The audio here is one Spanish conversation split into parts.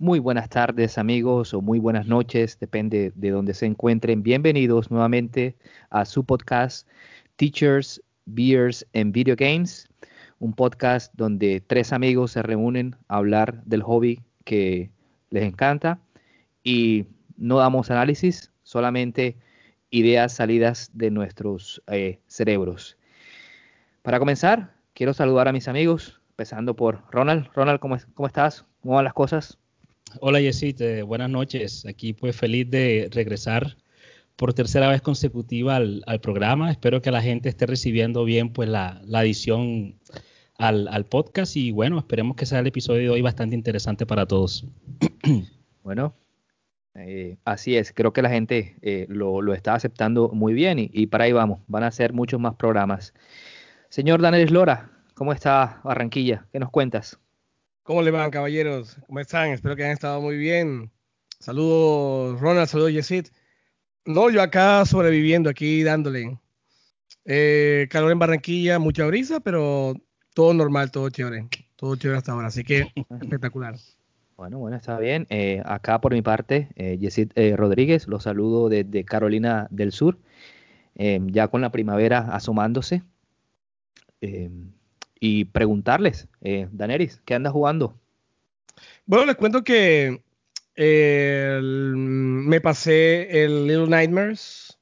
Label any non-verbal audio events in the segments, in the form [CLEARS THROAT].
Muy buenas tardes amigos o muy buenas noches, depende de donde se encuentren. Bienvenidos nuevamente a su podcast Teachers, Beers and Video Games, un podcast donde tres amigos se reúnen a hablar del hobby que les encanta y no damos análisis, solamente ideas salidas de nuestros eh, cerebros. Para comenzar, quiero saludar a mis amigos, empezando por Ronald. Ronald, ¿cómo, cómo estás? ¿Cómo van las cosas? Hola Yesit, buenas noches. Aquí pues feliz de regresar por tercera vez consecutiva al, programa. Espero que la gente esté recibiendo bien pues la, edición al, podcast y bueno, esperemos que sea el episodio de hoy bastante interesante para todos. [CLEARS THROAT] Bueno, eh, así es, creo que la gente eh, lo, está aceptando muy bien y, y, para ahí vamos, van a ser muchos más programas. Señor Daniel Lora, ¿cómo está Barranquilla? ¿Qué nos cuentas? ¿Cómo le van, caballeros? ¿Cómo están? Espero que hayan estado muy bien. Saludos, Ronald, saludos, Yesid. No, yo acá sobreviviendo, aquí dándole. Eh, calor en Barranquilla, mucha brisa, pero todo normal, todo chévere. Todo chévere hasta ahora, así que [LAUGHS] espectacular. Bueno, bueno, está bien. Eh, acá por mi parte, eh, Yesid eh, Rodríguez, los saludo desde Carolina del Sur, ya con la primavera asomándose y preguntarles, eh, Daneris, ¿qué anda jugando? Bueno, les cuento que eh, me pasé el Little Nightmares.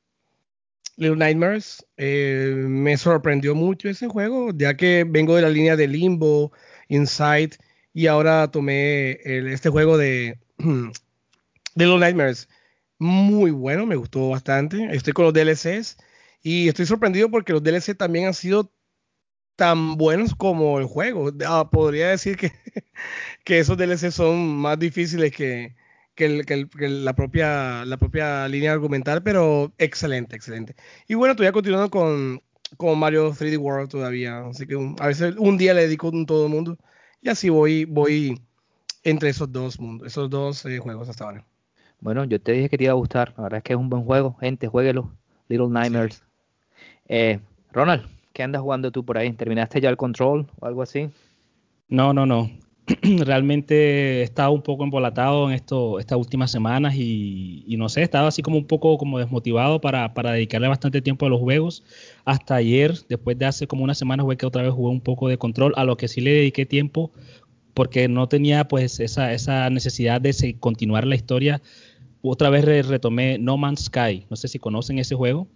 Little Nightmares. Eh, me sorprendió mucho ese juego, ya que vengo de la línea de Limbo, Inside, y ahora tomé este juego de [CLEARS THROAT] Little Nightmares. Muy bueno, me gustó bastante. Estoy con los DLCs y estoy sorprendido porque los DLC también han sido tan buenos como el juego. Ah, podría decir que, [LAUGHS] que esos DLC son más difíciles que, la, propia, la propia línea argumental, pero excelente, excelente. Y bueno, todavía continuando con, con Mario 3D World todavía, así que a veces un día le dedico a todo el mundo y así voy, voy entre esos dos mundos, esos dos eh, juegos hasta ahora. Bueno, yo te dije que te iba a gustar, la verdad es que es un buen juego, gente, jueguelo, Little Nightmares. Eh, Ronald, ¿Qué andas jugando tú por ahí? ¿Terminaste ya el control o algo así? No, no, no. [CLEARS THROAT] Realmente he estado un poco embolatado en esto, estas últimas semanas y, no sé, he estado así como un poco como desmotivado para, dedicarle bastante tiempo a los juegos. Hasta ayer, después de hace como una semana, fue que otra vez jugué un poco de control, a lo que sí le dediqué tiempo porque no tenía pues esa, esa necesidad de continuar la historia. Otra vez retomé No Man's Sky. No sé si conocen ese juego.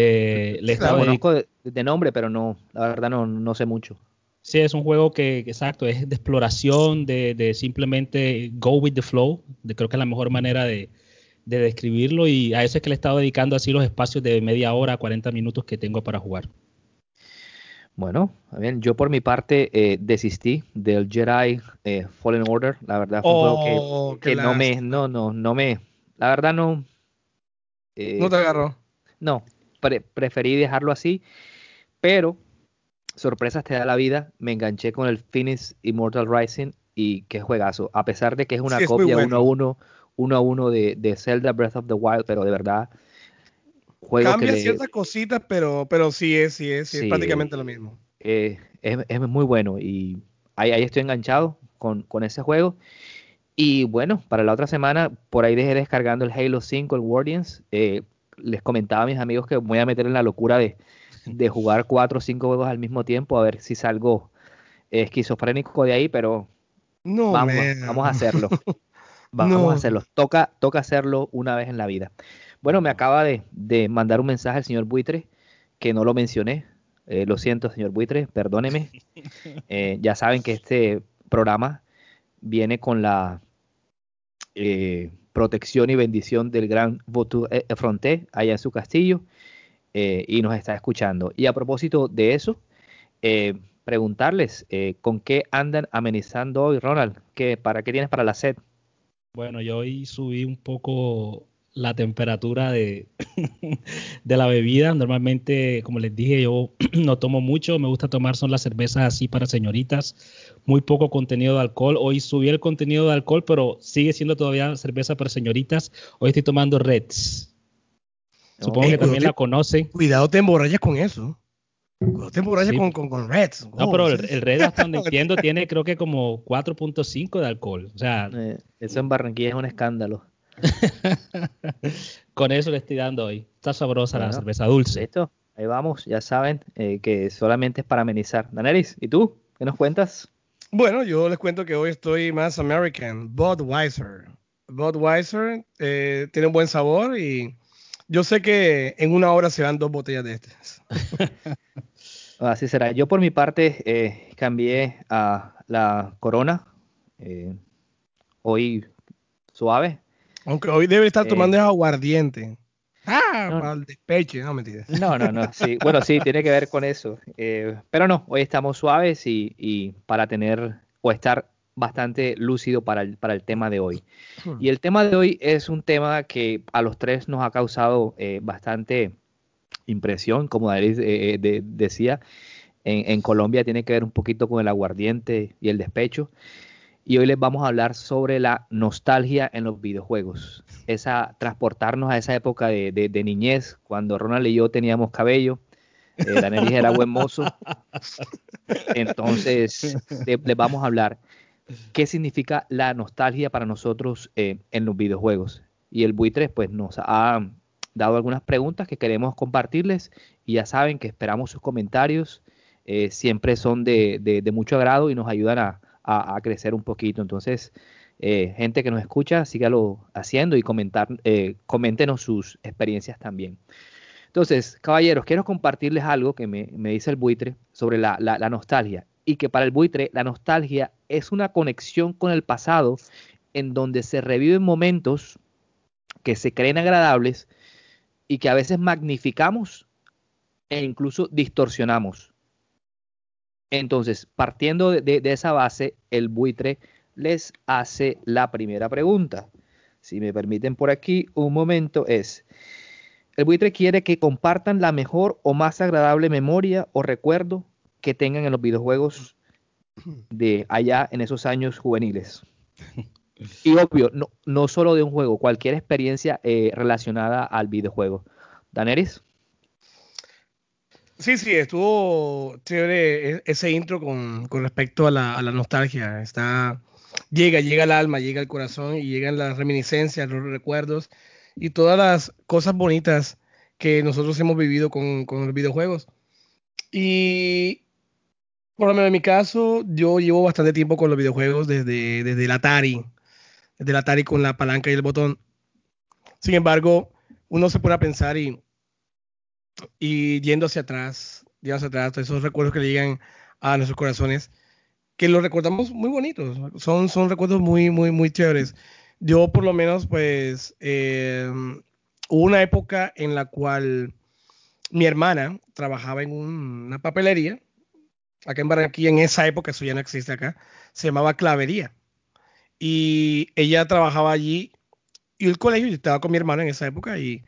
Eh, le estaba conozco de, nombre, pero no, la verdad no, no sé mucho. Sí, es un juego que, exacto, es de exploración, de, simplemente go with the flow. De, creo que es la mejor manera de, describirlo y a eso es que le he estado dedicando así los espacios de media hora, 40 minutos que tengo para jugar. Bueno, bien, yo por mi parte eh, desistí del Jedi eh, Fallen Order. La verdad fue un juego que, oh, no me, no, no, no me, la verdad no. Eh, no te agarró. No, preferí dejarlo así, pero sorpresas te da la vida, me enganché con el Finish Immortal Rising y qué juegazo, a pesar de que es una copia uno a uno, uno a uno de, de, Zelda Breath of the Wild, pero de verdad juego Cambia ciertas cositas, pero, pero sí es, sí es, es prácticamente lo mismo. Eh, es, es, muy bueno y ahí, ahí estoy enganchado con, con, ese juego. Y bueno, para la otra semana, por ahí dejé descargando el Halo 5, el Guardians. Eh, les comentaba a mis amigos que voy a meter en la locura de, jugar cuatro o cinco juegos al mismo tiempo, a ver si salgo esquizofrénico de ahí, pero no, vamos, vamos a hacerlo. [LAUGHS] Vamos a hacerlo. Toca, toca hacerlo una vez en la vida. Bueno, me acaba de, mandar un mensaje al señor Buitre, que no lo mencioné. Eh, lo siento, señor Buitre, perdóneme. [LAUGHS] Eh, ya saben que este programa viene con la eh, protección y bendición del gran Votu eh, Fronté allá en su castillo eh, y nos está escuchando. Y a propósito de eso, eh, preguntarles con qué andan amenizando hoy, Ronald, ¿Qué, ¿para qué tienes para la sed? Bueno, yo hoy subí un poco la temperatura de, [LAUGHS] de la bebida. Normalmente, como les dije, yo [CLEARS THROAT] no tomo mucho, me gusta tomar son las cervezas así para señoritas, muy poco contenido de alcohol. Hoy subí el contenido de alcohol, pero sigue siendo todavía cerveza para señoritas. Hoy estoy tomando Reds. Supongo que también la conocen. Cuidado, te emborrachas con eso. Cuidado, te emborrachas con, con, con, Reds. No, pero el, el, Red, hasta donde [LAUGHS] entiendo, tiene creo que como 4.5 de alcohol. O sea, eh, eso en Barranquilla es un escándalo. [LAUGHS] Con eso le estoy dando hoy. Está sabrosa la cerveza dulce. Listo, ahí vamos. Ya saben eh, que solamente es para amenizar. Daneris, ¿y tú? ¿Qué nos cuentas? Bueno, yo les cuento que hoy estoy más American. Budweiser. Budweiser eh, tiene un buen sabor y yo sé que en una hora se van dos botellas de estas. [LAUGHS] Así será. Yo por mi parte eh, cambié a la Corona. hoy suave, aunque hoy debe estar tomando eh, aguardiente. Ah, para el despeche, no mentiras. No, no, no, sí. Bueno, sí, tiene que ver con eso. Eh, pero no, hoy estamos suaves y, para tener o estar bastante lúcido para el, para el tema de hoy. Hmm. Y el tema de hoy es un tema que a los tres nos ha causado eh, bastante impresión, como David decía. En, en Colombia tiene que ver un poquito con el aguardiente y el despecho y hoy les vamos a hablar sobre la nostalgia en los videojuegos. Esa, transportarnos a esa época de, niñez, cuando Ronald y yo teníamos cabello, eh, Daniel era buen mozo. Entonces, les vamos a hablar qué significa la nostalgia para nosotros eh, en los videojuegos. Y el buitre pues nos ha dado algunas preguntas que queremos compartirles y ya saben que esperamos sus comentarios. Eh, siempre son de, mucho agrado y nos ayudan a, a, crecer un poquito. Entonces, eh, gente que nos escucha, sígalo haciendo y comentar, eh, coméntenos sus experiencias también. Entonces, caballeros, quiero compartirles algo que me, dice el buitre sobre la, nostalgia y que para el buitre la nostalgia es una conexión con el pasado en donde se reviven momentos que se creen agradables y que a veces magnificamos e incluso distorsionamos. Entonces, partiendo de, esa base, el buitre les hace la primera pregunta. Si me permiten por aquí un momento, es, el buitre quiere que compartan la mejor o más agradable memoria o recuerdo que tengan en los videojuegos de allá en esos años juveniles. [LAUGHS] Y obvio, no, no solo de un juego, cualquier experiencia eh, relacionada al videojuego. Daneris. Sí, sí, estuvo chévere e-, ese intro con, respecto a la, nostalgia. Está, llega, llega al alma, llega al corazón y llegan las reminiscencias, los recuerdos y todas las cosas bonitas que nosotros hemos vivido con, los videojuegos. Y por lo menos en mi caso, yo llevo bastante tiempo con los videojuegos desde, desde el Atari, desde el Atari con la palanca y el botón. Sin embargo, uno se pone a pensar y y yendo hacia atrás, yendo hacia atrás, esos recuerdos que le llegan a nuestros corazones, que los recordamos muy bonitos, son, son recuerdos muy, muy, muy chéveres. Yo por lo menos, pues, eh, hubo una época en la cual mi hermana trabajaba en una papelería, acá en Barranquilla, en esa época, eso ya no existe acá, se llamaba Clavería. Y ella trabajaba allí y el colegio, yo estaba con mi hermana en esa época y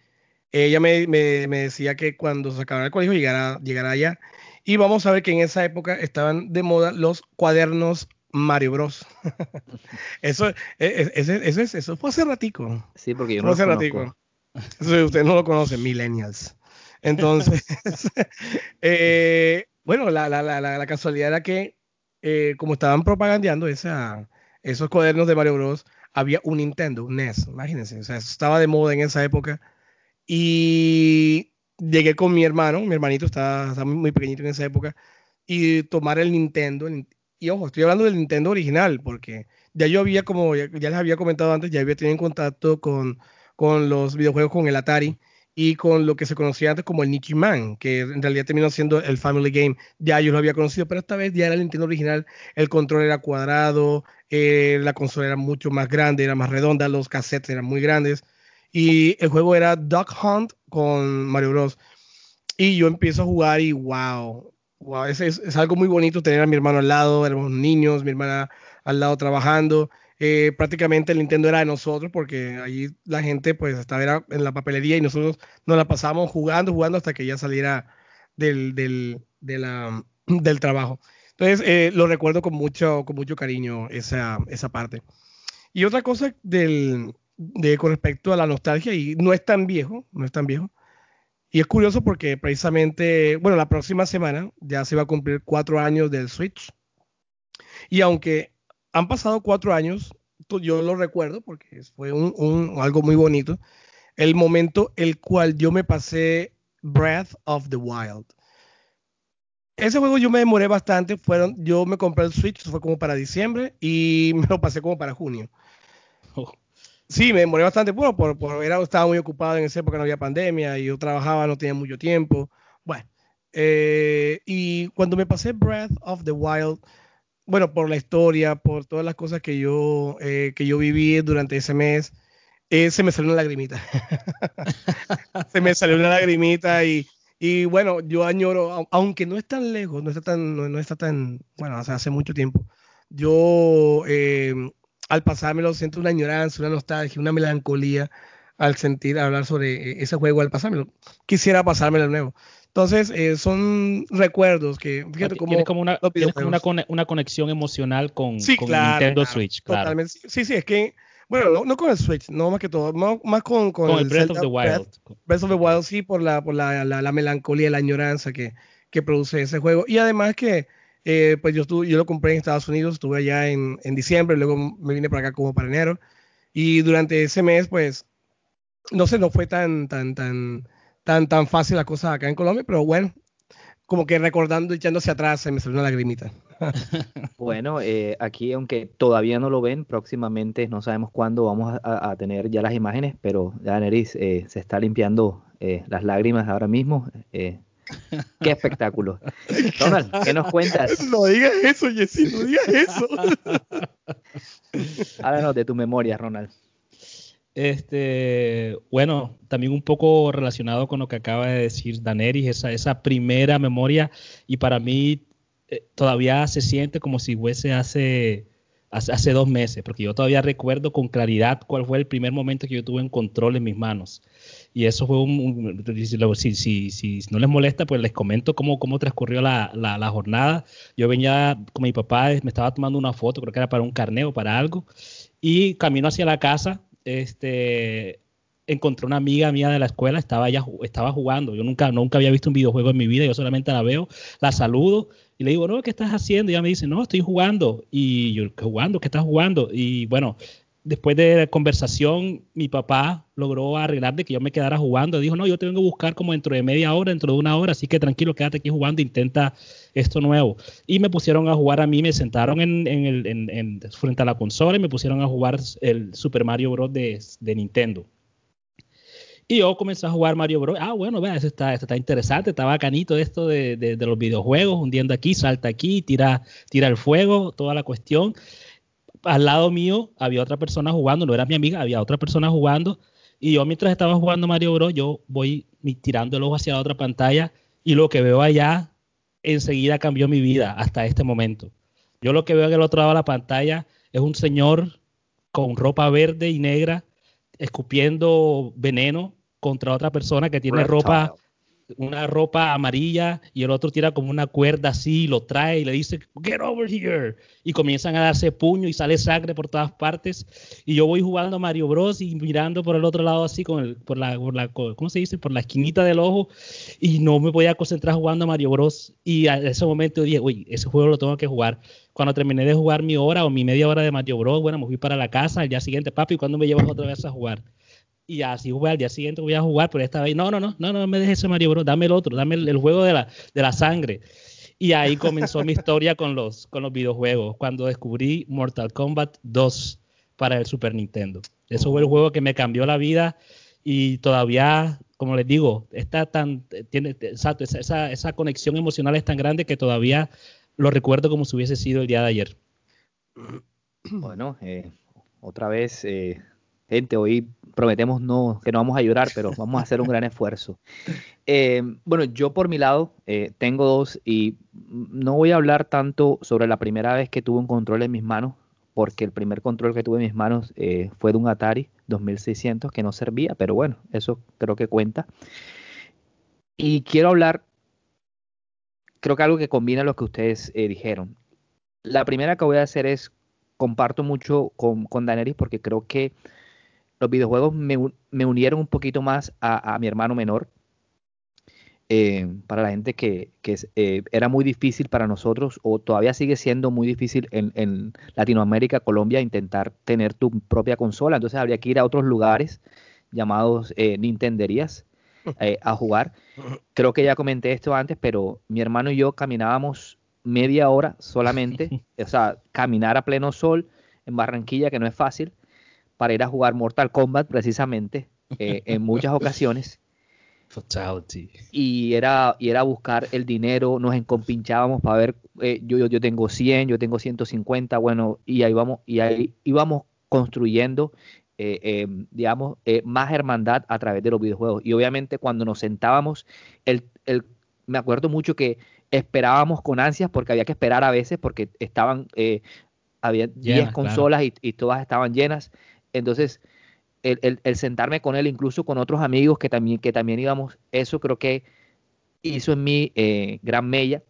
ella me, decía que cuando se acabara el colegio llegara, llegara allá. Y vamos a ver que en esa época estaban de moda los cuadernos Mario Bros. [LAUGHS] eso, e, e, eso, eso, eso, fue hace ratico. Sí, porque yo no fue hace lo Eso ustedes no lo conocen, millennials. Entonces, [LAUGHS] eh, bueno, la, la, la, la, casualidad era que eh, como estaban propagandeando esa, esos cuadernos de Mario Bros, había un Nintendo, un NES, imagínense, o sea, estaba de moda en esa época y llegué con mi hermano, mi hermanito estaba, muy pequeñito en esa época, y tomar el Nintendo. y ojo, estoy hablando del Nintendo original, porque ya yo había, como ya, les había comentado antes, ya había tenido contacto con, con los videojuegos con el Atari y con lo que se conocía antes como el Nicky Man, que en realidad terminó siendo el Family Game. Ya yo lo había conocido, pero esta vez ya era el Nintendo original. El control era cuadrado, eh, la consola era mucho más grande, era más redonda, los cassettes eran muy grandes. Y el juego era Duck Hunt con Mario Bros. Y yo empiezo a jugar y wow, wow, es, es, algo muy bonito tener a mi hermano al lado, éramos niños, mi hermana al lado trabajando. eh, prácticamente el Nintendo era de nosotros porque allí la gente pues estaba en la papelería y nosotros nos la pasábamos jugando, jugando hasta que ya saliera del, del, del trabajo. Entonces eh, lo recuerdo con mucho, con mucho cariño esa, esa parte. Y otra cosa del, de, con respecto a la nostalgia, y no es tan viejo, no es tan viejo, y es curioso porque precisamente, bueno, la próxima semana ya se va a cumplir cuatro años del Switch. Y aunque han pasado cuatro años, yo lo recuerdo porque fue un, algo muy bonito, el momento el cual yo me pasé Breath of the Wild. Ese juego yo me demoré bastante, fueron, yo me compré el Switch, fue como para diciembre y [LAUGHS] me lo pasé como para junio. Oh. Sí, me demoré bastante, bueno, por, por era, estaba muy ocupado en esa época, no había pandemia y yo trabajaba, no tenía mucho tiempo. Bueno, eh, y cuando me pasé Breath of the Wild, bueno, por la historia, por todas las cosas que yo, eh, que yo viví durante ese mes, eh, se me salió una lagrimita. [LAUGHS] se me salió una lagrimita y, y bueno, yo añoro, aunque no es tan lejos, no está tan, no, está tan, bueno, hace, hace mucho tiempo, yo al pasármelo siento una añoranza, una nostalgia, una melancolía al sentir hablar sobre eh, ese juego al pasármelo. Quisiera pasármelo de nuevo. Entonces, eh, son recuerdos que, fíjate cómo... Tienes como una, como una, conexión emocional con, Nintendo Switch, claro. Totalmente. Sí, sí, es que, bueno, no, con el Switch, no más que todo, más, con, con, el, Breath of the Wild. Breath, of the Wild, sí, por la, por la, la, melancolía, la añoranza que, que produce ese juego. Y además que eh, pues yo, yo lo compré en Estados Unidos, estuve allá en, en, diciembre, luego me vine para acá como para enero. Y durante ese mes, pues, no sé, no fue tan, tan, tan, tan, tan fácil la cosa acá en Colombia, pero bueno, como que recordando, echándose atrás, se me salió una lagrimita. [LAUGHS] bueno, eh, aquí, aunque todavía no lo ven, próximamente no sabemos cuándo vamos a, tener ya las imágenes, pero ya Neris eh, se está limpiando las lágrimas ahora mismo. [LAUGHS] Qué espectáculo. Ronald, ¿qué nos cuentas? [LAUGHS] No digas eso, Jessy, no digas eso. [LAUGHS] Háblanos de tu memoria, Ronald. Este, bueno, también un poco relacionado con lo que acaba de decir Daneris, esa, esa primera memoria, y para mí eh, todavía se siente como si fuese hace, hace, hace, dos meses, porque yo todavía recuerdo con claridad cuál fue el primer momento que yo tuve un control en mis manos. Y eso fue un, si, si, si, no les molesta, pues les comento cómo, cómo transcurrió la, la, jornada. Yo venía con mi papá, me estaba tomando una foto, creo que era para un carneo, para algo, y camino hacia la casa, este, encontré una amiga mía de la escuela, estaba ella, estaba jugando. Yo nunca, nunca había visto un videojuego en mi vida, yo solamente la veo, la saludo y le digo, no, ¿qué estás haciendo? Y ella me dice, no, estoy jugando. Y yo, ¿jugando? ¿Qué estás jugando? Y bueno, después de conversación, mi papá logró arreglar de que yo me quedara jugando. Dijo, no, yo te vengo buscar como dentro de media hora, dentro de una hora, así que tranquilo, quédate aquí jugando, intenta esto nuevo. Y me pusieron a jugar a mí, me sentaron en, en, frente a la consola y me pusieron a jugar el Super Mario Bros. de, Nintendo. Y yo comencé a jugar Mario Bros. Ah, bueno, vea, eso está, está interesante, está bacanito esto de, de, los videojuegos, hundiendo aquí, salta aquí, tira el fuego, toda la cuestión al lado mío había otra persona jugando, no era mi amiga, había otra persona jugando. Y yo mientras estaba jugando Mario Bros, yo voy tirando el ojo hacia la otra pantalla y lo que veo allá enseguida cambió mi vida hasta este momento. Yo lo que veo en el otro lado de la pantalla es un señor con ropa verde y negra escupiendo veneno contra otra persona que tiene ropa una ropa amarilla y el otro tira como una cuerda así, lo trae y le dice, get over here. Y comienzan a darse puño y sale sangre por todas partes. Y yo voy jugando Mario Bros y mirando por el otro lado así, con el, por, la, por la, ¿cómo se dice? Por la esquinita del ojo y no me podía concentrar jugando Mario Bros. Y a ese momento dije, uy, ese juego lo tengo que jugar. Cuando terminé de jugar mi hora o mi media hora de Mario Bros, bueno, me fui para la casa, el día siguiente, papi, ¿cuándo me llevas otra vez a jugar? Y así voy al día siguiente voy a jugar, pero esta vez no, no, no, no, no me dejes ese Mario Bros, dame el otro, dame el, juego de la, de la sangre. Y ahí comenzó mi historia con los, con los videojuegos, cuando descubrí Mortal Kombat 2 para el Super Nintendo. Eso fue el juego que me cambió la vida y todavía, como les digo, está tan, tiene, exacto, esa, esa conexión emocional es tan grande que todavía lo recuerdo como si hubiese sido el día de ayer. Bueno, eh, otra vez eh, gente, hoy prometemos no, que no vamos a llorar, pero vamos a hacer un gran esfuerzo. [LAUGHS] Eh, bueno, yo por mi lado eh, tengo dos y no voy a hablar tanto sobre la primera vez que tuve un control en mis manos, porque el primer control que tuve en mis manos eh, fue de un Atari 2600 que no servía, pero bueno, eso creo que cuenta. Y quiero hablar, creo que algo que combina lo que ustedes eh, dijeron. La primera que voy a hacer es, comparto mucho con, con Daenerys porque creo que los videojuegos me, me unieron un poquito más a, a mi hermano menor. Eh, para la gente que, que eh, era muy difícil para nosotros, o todavía sigue siendo muy difícil en, en, Latinoamérica, Colombia, intentar tener tu propia consola. Entonces habría que ir a otros lugares llamados eh, Nintenderías eh, a jugar. Creo que ya comenté esto antes, pero mi hermano y yo caminábamos media hora solamente, [LAUGHS] o sea, caminar a pleno sol en Barranquilla, que no es fácil, para ir a jugar Mortal Kombat precisamente eh, en [LAUGHS] muchas ocasiones. Fatality. Y era, y era buscar el dinero, nos encompichábamos para ver, eh, yo, yo, yo, tengo 100, yo tengo 150, bueno, y ahí vamos, y ahí íbamos construyendo, eh, eh, digamos, eh, más hermandad a través de los videojuegos. Y obviamente cuando nos sentábamos, el, el, me acuerdo mucho que esperábamos con ansias porque había que esperar a veces porque estaban, eh, había 10 consolas claro. y, y todas estaban llenas. Entonces, el, sentarme con él, incluso con otros amigos que también, que también íbamos, eso creo que hizo en mí eh, gran mella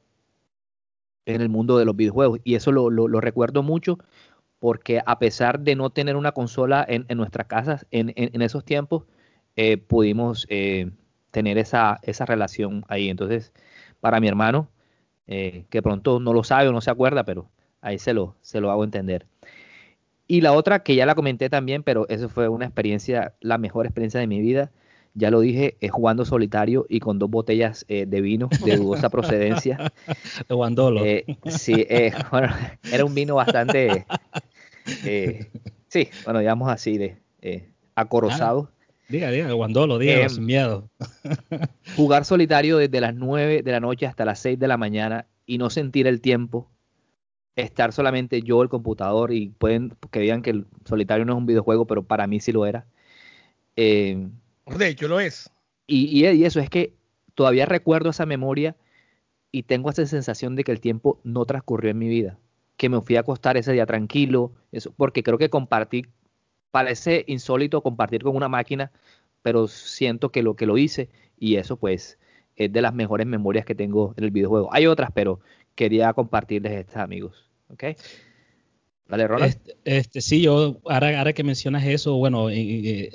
en el mundo de los videojuegos. Y eso lo, lo, recuerdo mucho porque a pesar de no tener una consola en, en nuestras casas en, en, esos tiempos, eh, pudimos eh, tener esa, esa relación ahí. Entonces, para mi hermano, eh, que pronto no lo sabe o no se acuerda, pero ahí se lo, se lo hago entender. Y la otra, que ya la comenté también, pero eso fue una experiencia, la mejor experiencia de mi vida. Ya lo dije, es jugando solitario y con dos botellas eh, de vino de dudosa [LAUGHS] procedencia. De Guandolo. Eh, sí, eh, [LAUGHS] bueno, era un vino bastante, eh, sí, bueno, digamos así, de acorazado. Ah, diga, diga, Guandolo, diga, sin miedo. jugar solitario desde las 9 de la noche hasta las 6 de la mañana y no sentir el tiempo estar solamente yo, el computador, y pueden que digan que el solitario no es un videojuego, pero para mí sí lo era. Eh, de hecho, lo es. Y, y, y, eso es que todavía recuerdo esa memoria y tengo esa sensación de que el tiempo no transcurrió en mi vida, que me fui a acostar ese día tranquilo, eso, porque creo que compartí, parece insólito compartir con una máquina, pero siento que lo que lo hice y eso pues es de las mejores memorias que tengo en el videojuego. Hay otras, pero quería compartirles estas, amigos. ¿Ok? Vale, Ronald. Este, este, sí, yo, ahora, que mencionas eso, bueno, eh,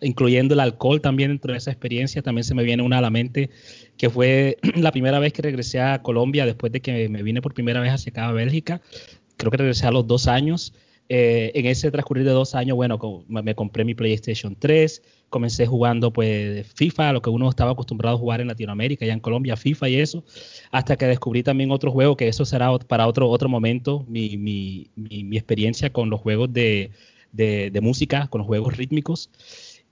incluyendo el alcohol también dentro de esa experiencia, también se me viene una a la mente, que fue [CLEARS THROAT] la primera vez que regresé a Colombia después de que me vine por primera vez hacia acá a Bélgica. Creo que regresé a los dos años. Eh, en ese transcurrir de dos años, bueno, me compré mi PlayStation 3, comencé jugando pues FIFA, lo que uno estaba acostumbrado a jugar en Latinoamérica, ya en Colombia, FIFA y eso, hasta que descubrí también otro juego, que eso será para otro, otro momento, mi, mi, mi, mi experiencia con los juegos de, de, de, música, con los juegos rítmicos.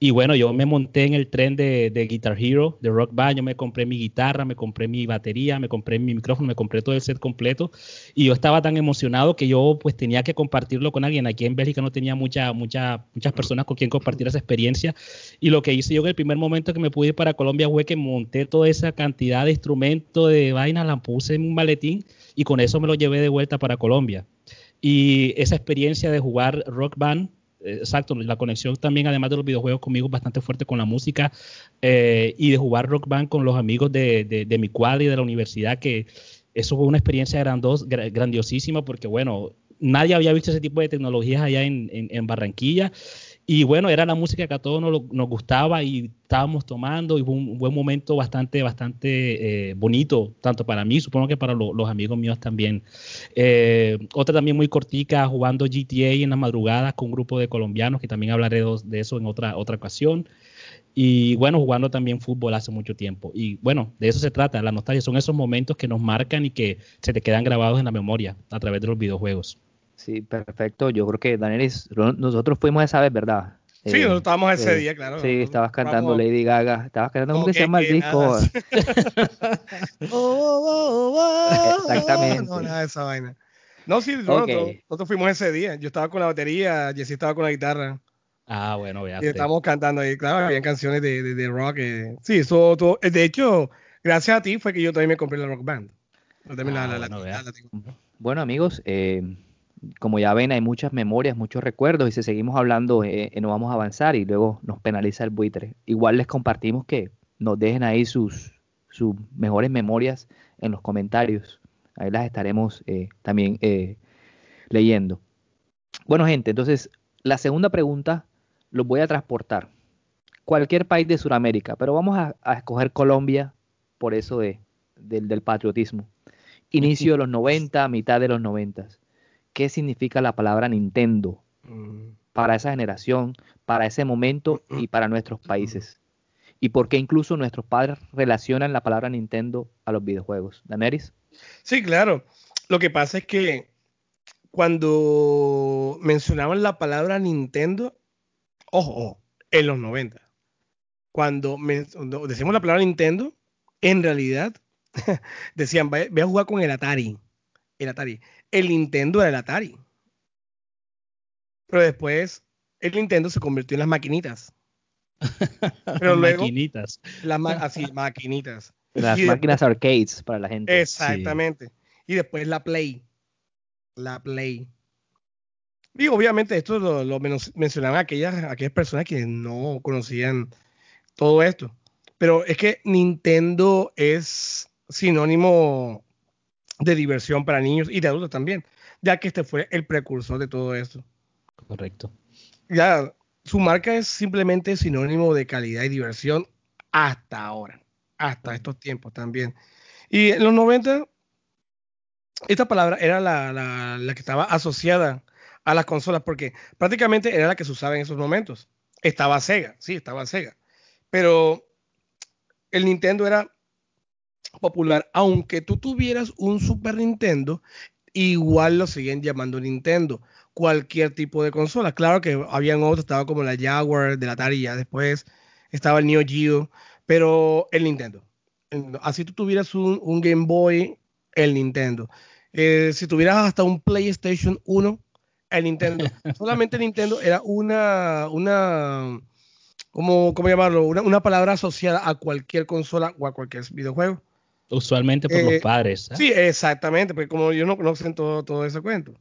Y bueno, yo me monté en el tren de, Guitar Hero, de Rock Band, yo me compré mi guitarra, me compré mi batería, me compré mi micrófono, me compré todo el set completo y yo estaba tan emocionado que yo pues tenía que compartirlo con alguien. Aquí en Bélgica no tenía mucha, mucha, muchas personas con quien compartir esa experiencia y lo que hice yo en el primer momento que me pude ir para Colombia fue que monté toda esa cantidad de instrumentos, de vainas, la puse en un maletín y con eso me lo llevé de vuelta para Colombia. Y esa experiencia de jugar rock band exacto, la conexión también, además de los videojuegos conmigo, es bastante fuerte con la música eh, y de jugar rock band con los amigos de, de, de, mi cuadra y de la universidad, que eso fue una experiencia grandos, grandiosísima porque, bueno, nadie había visto ese tipo de tecnologías allá en, en, en Barranquilla y bueno, era la música que a todos nos, nos gustaba y estábamos tomando y fue un, buen momento bastante, bastante eh, bonito, tanto para mí, supongo que para lo, los amigos míos también. Eh, otra también muy cortica, jugando GTA en las madrugadas con un grupo de colombianos, que también hablaré de eso en otra, otra ocasión. Y bueno, jugando también fútbol hace mucho tiempo. Y bueno, de eso se trata, la nostalgia son esos momentos que nos marcan y que se te quedan grabados en la memoria a través de los videojuegos. Sí, perfecto. Yo creo que, Danielis, nosotros fuimos esa vez, ¿verdad? Sí, eh, nosotros estábamos ese eh, día, claro. Sí, estabas cantando Vamos. Lady Gaga. Estabas cantando, ¿cómo que se llama el disco? [LAUGHS] [LAUGHS] oh, oh, oh, Exactamente. No, nada de esa vaina. No, sí, no, okay. nosotros, nosotros, fuimos ese día. Yo estaba con la batería, Jessy estaba con la guitarra. Ah, bueno, Y estábamos cantando ahí, claro, había canciones de, de, de rock. Eh. Sí, eso, todo, de hecho, gracias a ti fue que yo también me compré la rock band. Ah, la, la, bueno, la, bueno, amigos, eh, como ya ven, hay muchas memorias, muchos recuerdos y si seguimos hablando eh, eh, no vamos a avanzar y luego nos penaliza el buitre. Igual les compartimos que nos dejen ahí sus, sus mejores memorias en los comentarios. Ahí las estaremos eh, también leyendo. Bueno, gente, entonces la segunda pregunta los voy a transportar. Cualquier país de Sudamérica, pero vamos a, escoger Colombia por eso de, del patriotismo. Inicio de los 90, mitad de los 90 qué significa la palabra Nintendo mm. para esa generación, para ese momento y para nuestros países. Y por qué incluso nuestros padres relacionan la palabra Nintendo a los videojuegos. Daneris. Sí, claro. Lo que pasa es que cuando mencionaban la palabra Nintendo, ojo, en los 90, cuando, decimos la palabra Nintendo, en realidad [LAUGHS] decían, ve, a jugar con el Atari. El Atari el Nintendo era el Atari. Pero después el Nintendo se convirtió en las maquinitas. [LAUGHS] Pero luego, maquinitas. Las así, maquinitas. Las máquinas arcades para la gente. Exactamente. Y después la Play. La Play. Y obviamente esto lo, mencionaban aquellas, aquellas personas que no conocían todo esto. Pero es que Nintendo es sinónimo de diversión para niños y de adultos también, ya que este fue el precursor de todo esto. Correcto. Ya, su marca es simplemente sinónimo de calidad y diversión hasta ahora, hasta estos tiempos también. Y en los 90, esta palabra era la, la que estaba asociada a las consolas, porque prácticamente era la que se usaba en esos momentos. Estaba Sega, sí, estaba Sega. Pero el Nintendo era popular, aunque tú tuvieras un Super Nintendo, igual lo siguen llamando Nintendo. Cualquier tipo de consola. Claro que habían otros, estaba como la Jaguar, de la Atari, ya después estaba el Neo Geo, pero el Nintendo. Así tú tuvieras un, Game Boy, el Nintendo. Eh, si tuvieras hasta un PlayStation 1, el Nintendo. [LAUGHS] Solamente Nintendo era una, una, ¿cómo, cómo llamarlo? Una, una, palabra asociada a cualquier consola o a cualquier videojuego. Usualmente por los eh, padres. ¿eh? Sí, exactamente, porque como yo no conocen todo, todo ese cuento.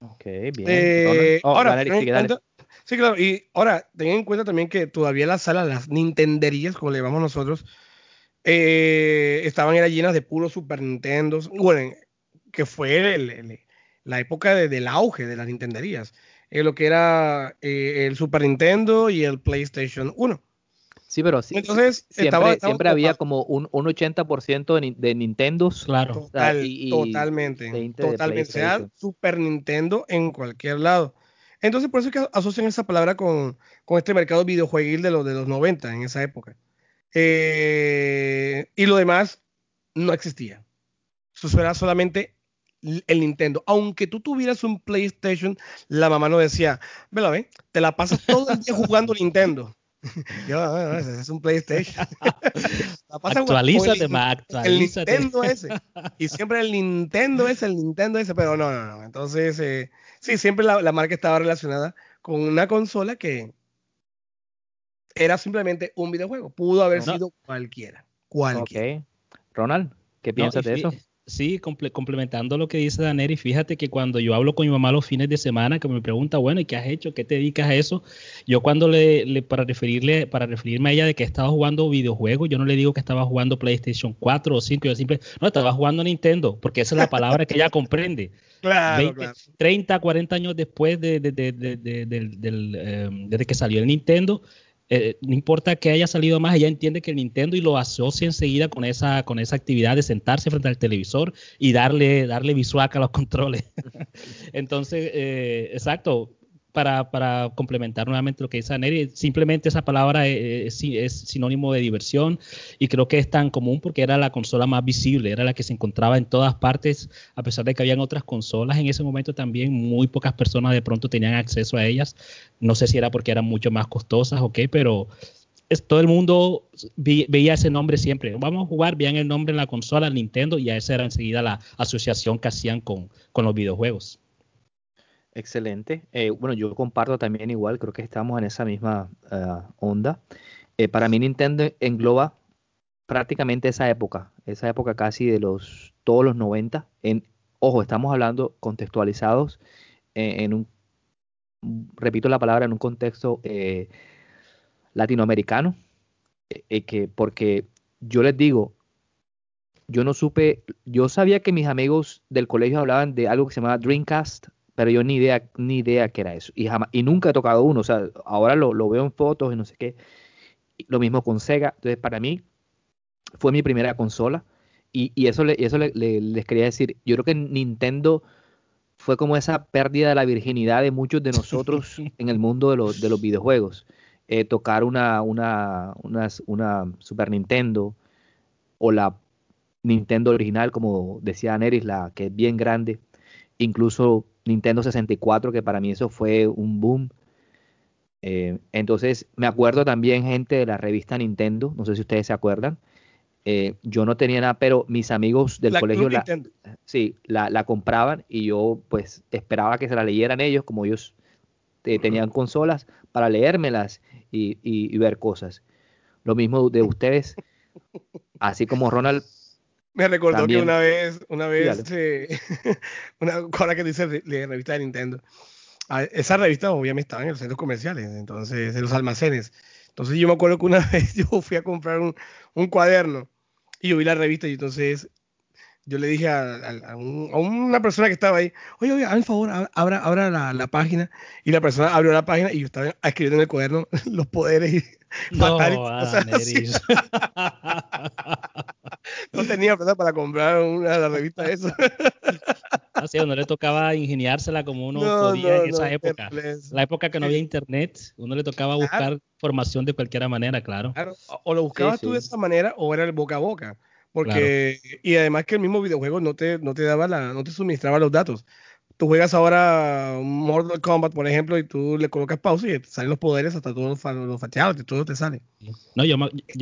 Ok, bien. Eh, oh, ahora, sí, claro, y ahora, ten en cuenta también que todavía las salas, las Nintenderías, como le llamamos nosotros, estaban eran llenas de puros Super Nintendo, bueno, que fue la época del auge de las Nintenderías, lo que era el Super Nintendo y el PlayStation 1. Sí, pero sí, Entonces, siempre, siempre había como un, un 80% de, de Nintendo. Claro. totalmente. totalmente. Sea Super Nintendo en cualquier lado. Entonces, por eso es que asocian esa palabra con, con este mercado videojueguil de los, de los 90 en esa época. Eh, y lo demás no existía. Eso era solamente el Nintendo. Aunque tú tuvieras un PlayStation, la mamá no decía, vela, ve, te la pasas todo el día jugando [LAUGHS] Nintendo. [LAUGHS] Yo, es un PlayStation. [LAUGHS] actualízate, más, actualízate. El Nintendo ese. Y siempre el Nintendo ese, el Nintendo ese, pero no, no, no. Entonces, eh, sí, siempre la, marca estaba relacionada con una consola que era simplemente un videojuego. Pudo haber sido cualquiera. Cualquiera. Ok. Ronald, ¿qué piensas de eso? Sí, complementando lo que dice Daneri, fíjate que cuando yo hablo con mi mamá los fines de semana, que me pregunta, bueno, ¿y qué has hecho? ¿Qué te dedicas a eso? Yo cuando le, para referirle, para referirme a ella de que estaba jugando videojuegos, yo no le digo que estaba jugando PlayStation 4 o 5, yo simple, no, estaba jugando Nintendo, porque esa es la palabra que ella comprende. [LAUGHS] Claro, 30, 40 años después de, em, desde que salió el Nintendo, eh, no importa que haya salido más, ella entiende que el Nintendo y lo asocia enseguida con esa, con esa actividad de sentarse frente al televisor y darle, darle visual a los [LAUGHS] controles. Entonces, eh, exacto, para, para, complementar nuevamente lo que dice Neri, simplemente esa palabra es, sinónimo de diversión y creo que es tan común porque era la consola más visible, era la que se encontraba en todas partes, a pesar de que habían otras consolas en ese momento también, muy pocas personas de pronto tenían acceso a ellas. No sé si era porque eran mucho más costosas o qué, pero es, todo el mundo veía ese nombre siempre. Vamos a jugar, veían el nombre en la consola, Nintendo, y esa era enseguida la asociación que hacían con, con los videojuegos. Excelente. Eh, bueno, yo comparto también igual, creo que estamos en esa misma ah, onda. Eh, para mí Nintendo engloba prácticamente esa época, esa época casi de los todos los 90. En, ojo, estamos hablando contextualizados en, un, repito la palabra, en un contexto eh, latinoamericano, que porque yo les digo, yo no supe, yo sabía que mis amigos del colegio hablaban de algo que se llamaba Dreamcast, pero yo ni idea, ni idea que era eso. Y jamás, y nunca he tocado uno. O sea, ahora lo, lo veo en fotos y no sé qué. Lo mismo con Sega. Entonces, para mí, fue mi primera consola. Y, y eso, le, eso le, les quería decir. Yo creo que Nintendo fue como esa pérdida de la virginidad de muchos de nosotros en el mundo de los, de los videojuegos. Eh, tocar una, una, una, una Super Nintendo o la Nintendo original, como decía Neris, la que es bien grande, incluso Nintendo 64, que para mí eso fue un boom. Eh, entonces, me acuerdo también gente de la revista Nintendo, no sé si ustedes se acuerdan. Eh, yo no tenía nada, pero mis amigos del colegio la, sí, la, compraban y yo pues esperaba que se la leyeran ellos, como ellos eh, tenían consolas, para leérmelas y, y, ver cosas. Lo mismo de [LAUGHS] ustedes, así como Ronald me recordó que una vez, una vez, [LAUGHS] una cosa que dice la revista de Nintendo. Esa revista obviamente estaba en los centros comerciales, entonces en los almacenes. Entonces yo me acuerdo que una [LAUGHS] vez yo fui a comprar un, un cuaderno y yo vi la revista y entonces yo le dije a, a, una persona que estaba ahí, oye, oye, hazme favor, abra, abra la, la, página. Y la persona abrió la página y yo estaba escribiendo en el cuaderno [LAUGHS] los poderes y no, [LAUGHS] no tenía plata para comprar una la revista de eso. Así, uno le tocaba ingeniársela como uno podía en esa época. La época que no había internet, uno le tocaba buscar información de cualquier manera, claro. O lo buscabas tú de esa manera o era el boca a boca. Porque, y además que el mismo videojuego no te, no te daba la, no te suministraba los datos. Tú juegas ahora Mortal Kombat, por ejemplo, y tú le colocas pausa y salen los poderes hasta todos los, fachados, y todo te sale. No, yo,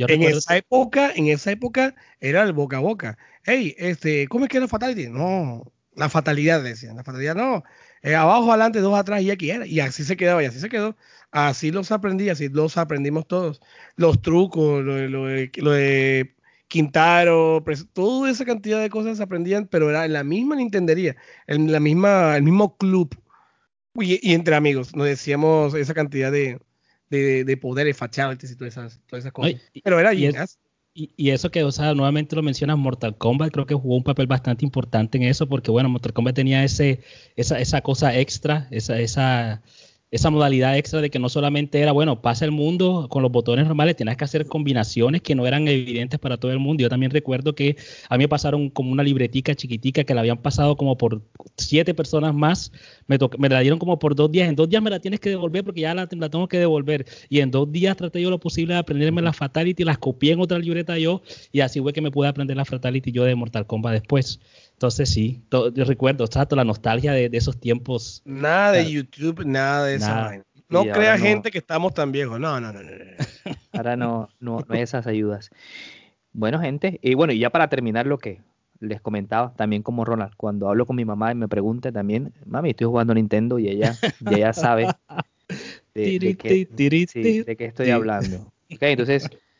en esa época, en esa época era el boca a boca. Hey, este, ¿cómo es que era Fatality? No, la fatalidad decían, la fatalidad no. Eh, abajo, adelante, dos atrás y aquí era. Y así se quedaba, y así se quedó. Así los aprendí, así los aprendimos todos. Los trucos, lo, lo de Quintaro, toda esa cantidad de cosas se aprendían, pero era en la misma Nintendería, en la misma, el mismo club. Y, entre amigos, nos decíamos esa cantidad de, de, de poderes, fatalities y todas esas, todas esas cosas. pero era y, y, eso que, o sea, nuevamente lo mencionas, Mortal Kombat creo que jugó un papel bastante importante en eso, porque bueno, Mortal Kombat tenía ese, esa, esa cosa extra, esa, esa, esa modalidad extra de que no solamente era, bueno, pasa el mundo con los botones normales, tenías que hacer combinaciones que no eran evidentes para todo el mundo. Yo también recuerdo que a mí me pasaron como una libretica chiquitica que la habían pasado como por siete personas más, me, me la dieron como por dos días, en dos días me la tienes que devolver porque ya la, la, tengo que devolver. Y en dos días traté yo lo posible de aprenderme la Fatality, las copié en otra libreta yo y así fue que me pude aprender la Fatality yo de Mortal Kombat después. Entonces sí, yo recuerdo, exacto, la nostalgia de, esos tiempos. Nada de YouTube, nada de eso. No crea gente que estamos tan viejos. No, no, no, no. [LAUGHS] Ahora no, no, hay esas ayudas. Bueno, gente, y bueno, y ya para terminar lo que les comentaba, también como Ronald, cuando hablo con mi mamá y me pregunta también, mami, estoy jugando Nintendo y ella, y ella sabe [LAUGHS] de, de, qué, de qué estoy hablando. Ok, entonces [LAUGHS]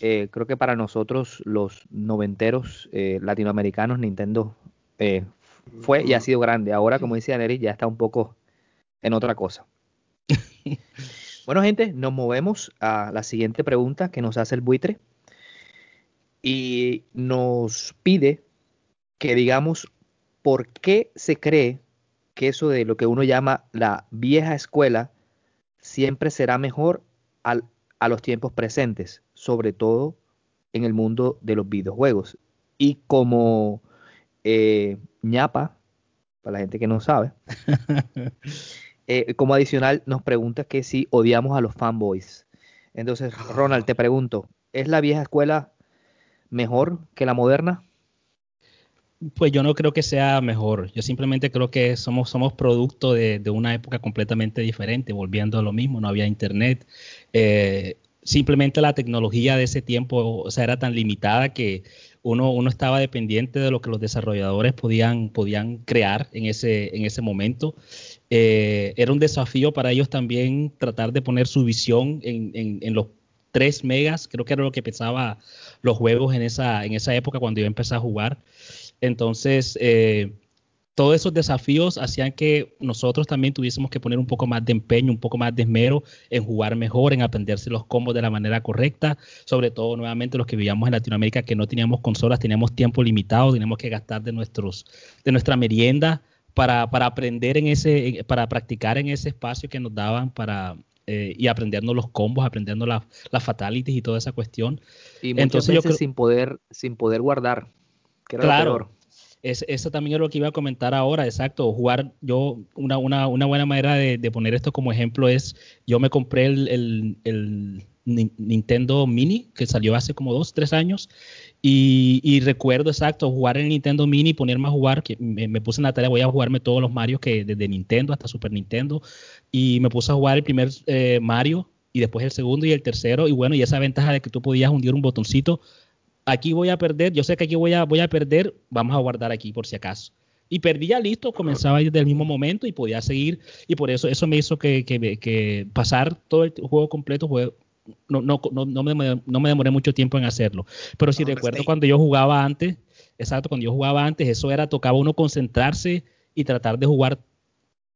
eh, creo que para nosotros los noventeros eh, latinoamericanos Nintendo eh, fue y ha sido grande. Ahora, como dice Aneris, ya está un poco en otra cosa. [LAUGHS] bueno, gente, nos movemos a la siguiente pregunta que nos hace el buitre y nos pide que digamos por qué se cree que eso de lo que uno llama la vieja escuela siempre será mejor al, a los tiempos presentes sobre todo en el mundo de los videojuegos. Y como eh, ñapa, para la gente que no sabe, [LAUGHS] eh, como adicional nos pregunta que si odiamos a los fanboys. Entonces, Ronald, te pregunto, ¿es la vieja escuela mejor que la moderna? Pues yo no creo que sea mejor. Yo simplemente creo que somos, somos producto de, una época completamente diferente, volviendo a lo mismo. No había internet. Eh, simplemente la tecnología de ese tiempo o sea, era tan limitada que uno, uno estaba dependiente de lo que los desarrolladores podían, podían crear en ese, en ese momento. Eh, era un desafío para ellos también tratar de poner su visión en, en, los 3 megas, creo que era lo que pesaba los juegos en esa, en esa época cuando yo empecé a jugar. Entonces, eh, todos esos desafíos hacían que nosotros también tuviésemos que poner un poco más de empeño, un poco más de esmero en jugar mejor, en aprenderse los combos de la manera correcta, sobre todo nuevamente los que vivíamos en Latinoamérica que no teníamos consolas, teníamos tiempo limitado, teníamos que gastar de nuestros de nuestra merienda para, para aprender en ese para practicar en ese espacio que nos daban para eh, y aprendiendo los combos, aprendiendo las fatalities y toda esa cuestión. Y muchas Entonces, veces sin poder sin poder guardar. claro, es, eso también es lo que iba a comentar ahora, exacto. Jugar, yo, una, buena manera de, poner esto como ejemplo es, yo me compré el, Nintendo Mini, que salió hace como dos, tres años, y, recuerdo exacto jugar el Nintendo Mini, ponerme a jugar, que me, puse en la tarea, voy a jugarme todos los Mario que desde Nintendo hasta Super Nintendo, y me puse a jugar el primer eh, Mario, y después el segundo y el tercero, y bueno, y esa ventaja de que tú podías hundir un botoncito aquí voy a perder, yo sé que aquí voy a, voy a perder, vamos a guardar aquí por si acaso. Y perdía listo, comenzaba desde el mismo momento y podía seguir. Y por eso eso me hizo que, que, pasar todo el juego completo no, no, no, no, me, no me demoré mucho tiempo en hacerlo. Pero si recuerdo cuando yo jugaba antes, exacto, cuando yo jugaba antes, eso era, tocaba uno concentrarse y tratar de jugar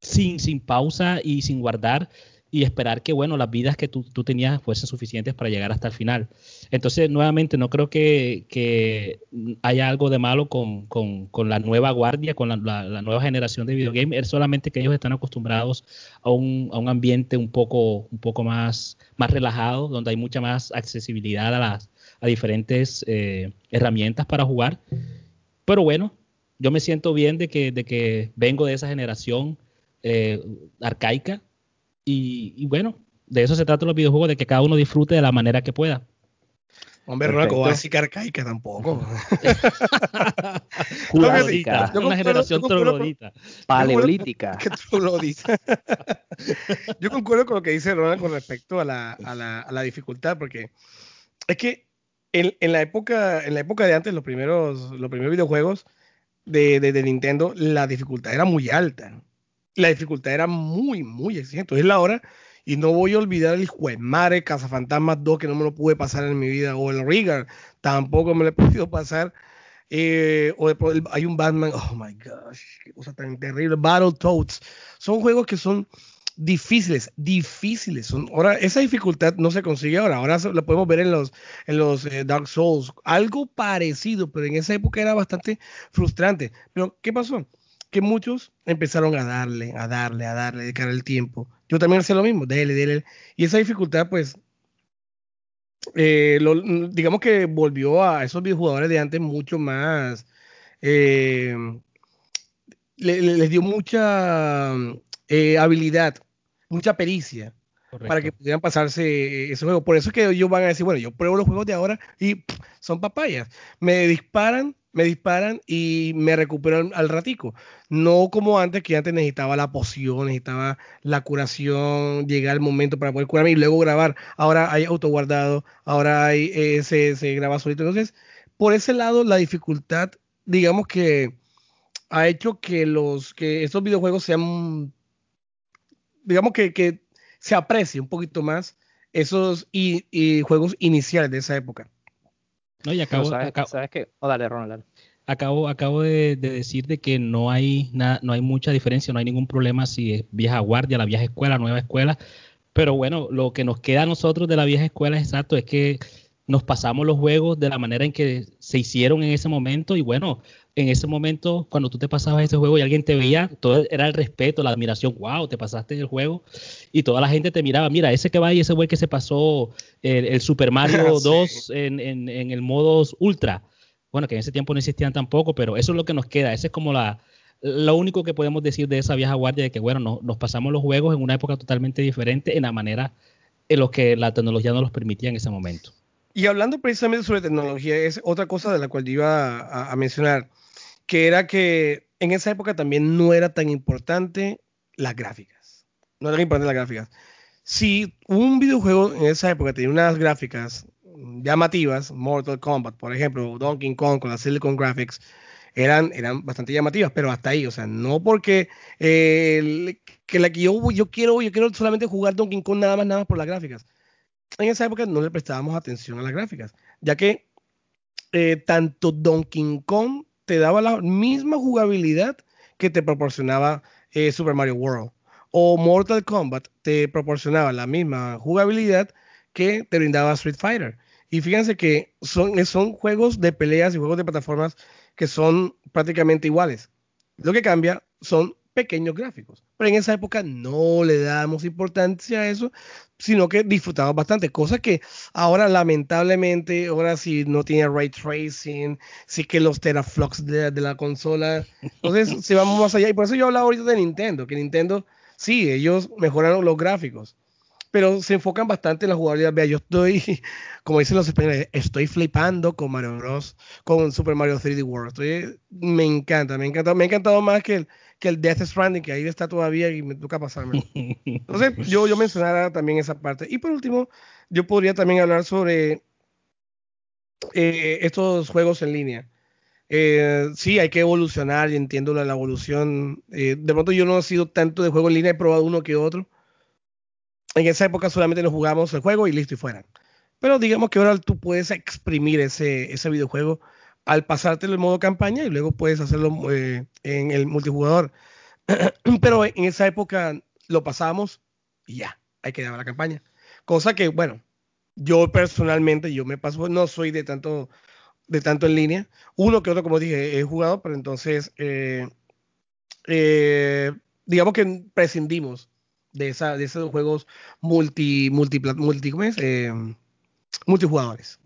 sin, sin pausa y sin guardar y esperar que, bueno, las vidas que tú, tenías fuesen suficientes para llegar hasta el final. Entonces, nuevamente, no creo que, haya algo de malo con, la nueva guardia, con la, nueva generación de videogames, es solamente que ellos están acostumbrados a un, ambiente un poco, un poco más, más relajado, donde hay mucha más accesibilidad a, las, a diferentes eh, herramientas para jugar. Pero bueno, yo me siento bien de que, de que vengo de esa generación eh, arcaica y, bueno, de eso se trata los videojuegos, de que cada uno disfrute de la manera que pueda. Hombre, Ronald, como así arcaica tampoco. [LAUGHS] Jurásica. Una generación troglodita. Paleolítica. [LAUGHS] [LAUGHS] yo concuerdo con lo que dice Ronald con respecto a la, a la, a la dificultad, porque es que en, en, la época, en la época de antes, los primeros, los primeros videojuegos de, de, de Nintendo, la dificultad era muy alta la dificultad era muy, muy exigente. Es la hora y no voy a olvidar el Juemare Cazafantasmas 2 que no me lo pude pasar en mi vida, o el Rigger tampoco me lo he [LAUGHS] podido pasar. Eh, o hay un Batman, oh my gosh, qué cosa tan terrible. Battletoads. Son juegos que son difíciles, difíciles. Son, ahora, esa dificultad no se consigue ahora. Ahora lo podemos ver en los, en los eh, Dark Souls. Algo parecido, pero en esa época era bastante frustrante. Pero, ¿qué pasó? Que muchos empezaron a darle, a darle, a darle, dedicar el tiempo. Yo también hacía lo mismo, dele, dele. Y esa dificultad, pues, eh, digamos que volvió a esos videojugadores de antes mucho más, eh, les dio mucha eh, habilidad, mucha pericia. para que pudieran pasarse ese juego. Por eso es que ellos van a decir, bueno, yo pruebo los juegos de ahora y son papayas. Me disparan me disparan y me recupero al, ratico. No como antes, que antes necesitaba la poción, necesitaba la curación, llegar el momento para poder curarme y luego grabar. Ahora hay autoguardado, ahora hay, eh, se, graba solito. Entonces, por ese lado, la dificultad, digamos que ha hecho que los que estos videojuegos sean, digamos que, que se aprecie un poquito más esos y juegos iniciales de esa época. No, y acabo, sabes, ¿sabes qué? Oh, dale, Ronald. Acabo, acabo de, decir de que no hay nada, no hay mucha diferencia, no hay ningún problema si es vieja guardia, la vieja escuela, nueva escuela. Pero bueno, lo que nos queda a nosotros de la vieja escuela exacto es que nos pasamos los juegos de la manera en que se hicieron en ese momento y bueno, en ese momento cuando tú te pasabas ese juego y alguien te veía, todo era el respeto, la admiración, wow, te pasaste el juego y toda la gente te miraba, mira, ese que va ahí, ese güey que se pasó el, Super Mario [LAUGHS] 2 en, en, en, el modo ultra. Bueno, que en ese tiempo no existían tampoco, pero eso es lo que nos queda, ese es como la, lo único que podemos decir de esa vieja guardia de que, bueno, nos pasamos los juegos en una época totalmente diferente en la manera en lo que la tecnología nos los permitía en ese momento. Y hablando precisamente sobre tecnología, es otra cosa de la cual yo iba a, mencionar, que era que en esa época también no era tan importante las gráficas. No era importante las gráficas. Si un videojuego en esa época tenía unas gráficas llamativas, Mortal Kombat, por ejemplo, Donkey Kong con las Silicon Graphics, eran, eran bastante llamativas, pero hasta ahí, o sea, no porque eh, que la que yo, yo quiero, yo quiero solamente jugar Donkey Kong nada más, nada más por las gráficas en esa época no le prestábamos atención a las gráficas, ya que eh, tanto Donkey Kong te daba la misma jugabilidad que te proporcionaba eh, Super Mario World. O Mortal Kombat te proporcionaba la misma jugabilidad que te brindaba Street Fighter. Y fíjense que son, son juegos de peleas y juegos de plataformas que son prácticamente iguales. Lo que cambia son pequeños gráficos. Pero en esa época no le damos importancia a eso, sino que disfrutamos bastante. Cosas que ahora lamentablemente, ahora si no tiene ray tracing, sí que los teraflops de, de la consola. Entonces, si vamos más allá, y por eso yo hablaba ahorita de Nintendo, que Nintendo, sí, ellos mejoraron los gráficos pero se enfocan bastante en la jugabilidad. Vea, yo estoy, [LAUGHS] como dicen los españoles, estoy flipando con Mario Bros. con Super Mario 3D World. Estoy, me encanta, me encanta, me ha encantado más que el, que el Death Stranding, que ahí está todavía y me toca pasarme. [LAUGHS] Entonces, yo, yo mencionara también esa parte. Y por último, yo podría también hablar sobre eh, estos juegos en línea. Eh, sí, hay que evolucionar y entiendo la, evolución. Eh, de pronto yo no he sido tanto de juego en línea, he probado uno que otro en esa época solamente nos jugamos el juego y listo y fuera. Pero digamos que ahora tú puedes exprimir ese, ese videojuego al pasártelo en modo campaña y luego puedes hacerlo eh, en el multijugador. [CLEARS THROAT] Pero en esa época lo pasamos y ya, hay que dar la campaña. Cosa que, bueno, yo personalmente, yo me paso, no soy de tanto, de tanto en línea. Uno que otro, como dije, he jugado, pero entonces, eh, eh, digamos que prescindimos de, esa, de esos juegos multi, multi, multi multijugadores.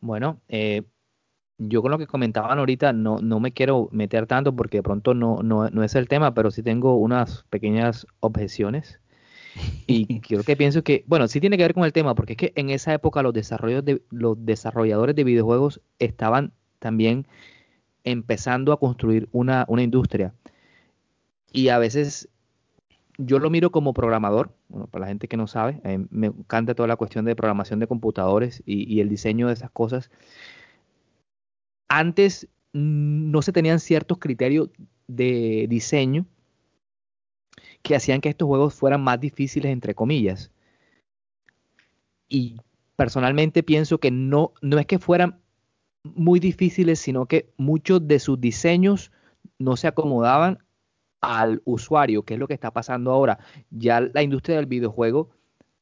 Bueno, eh, yo con lo que comentaban ahorita no, no me quiero meter tanto porque de pronto no, no, no es el tema, pero sí tengo unas pequeñas objeciones. Y [LAUGHS] creo que pienso que, bueno, sí tiene que ver con el tema, porque es que en esa época los, desarrollos de, los desarrolladores de videojuegos estaban también empezando a construir una, una industria. Y a veces yo lo miro como programador, bueno, para la gente que no sabe, me encanta toda la cuestión de programación de computadores y, el diseño de esas cosas. Antes no se tenían ciertos criterios de diseño que hacían que estos juegos fueran más difíciles, entre comillas. Y personalmente pienso que no, no es que fueran muy difíciles, sino que muchos de sus diseños no se acomodaban al usuario, que es lo que está pasando ahora. Ya la industria del videojuego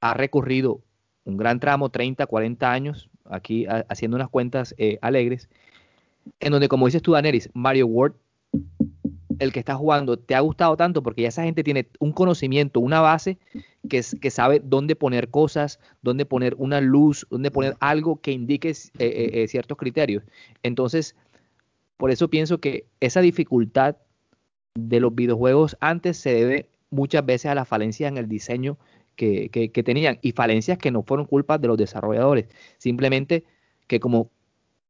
ha recurrido un gran tramo, 30, 40 años, aquí haciendo unas cuentas eh, alegres, en donde, como dices tú, Daneris, Mario World, el que está jugando, te ha gustado tanto porque ya esa gente tiene un conocimiento, una base que, es, que sabe dónde poner cosas, dónde poner una luz, dónde poner algo que indique eh, eh, ciertos criterios. Entonces, por eso pienso que esa dificultad de los videojuegos antes se debe muchas veces a las falencias en el diseño que, tenían y falencias que no fueron culpa de los desarrolladores, simplemente que como,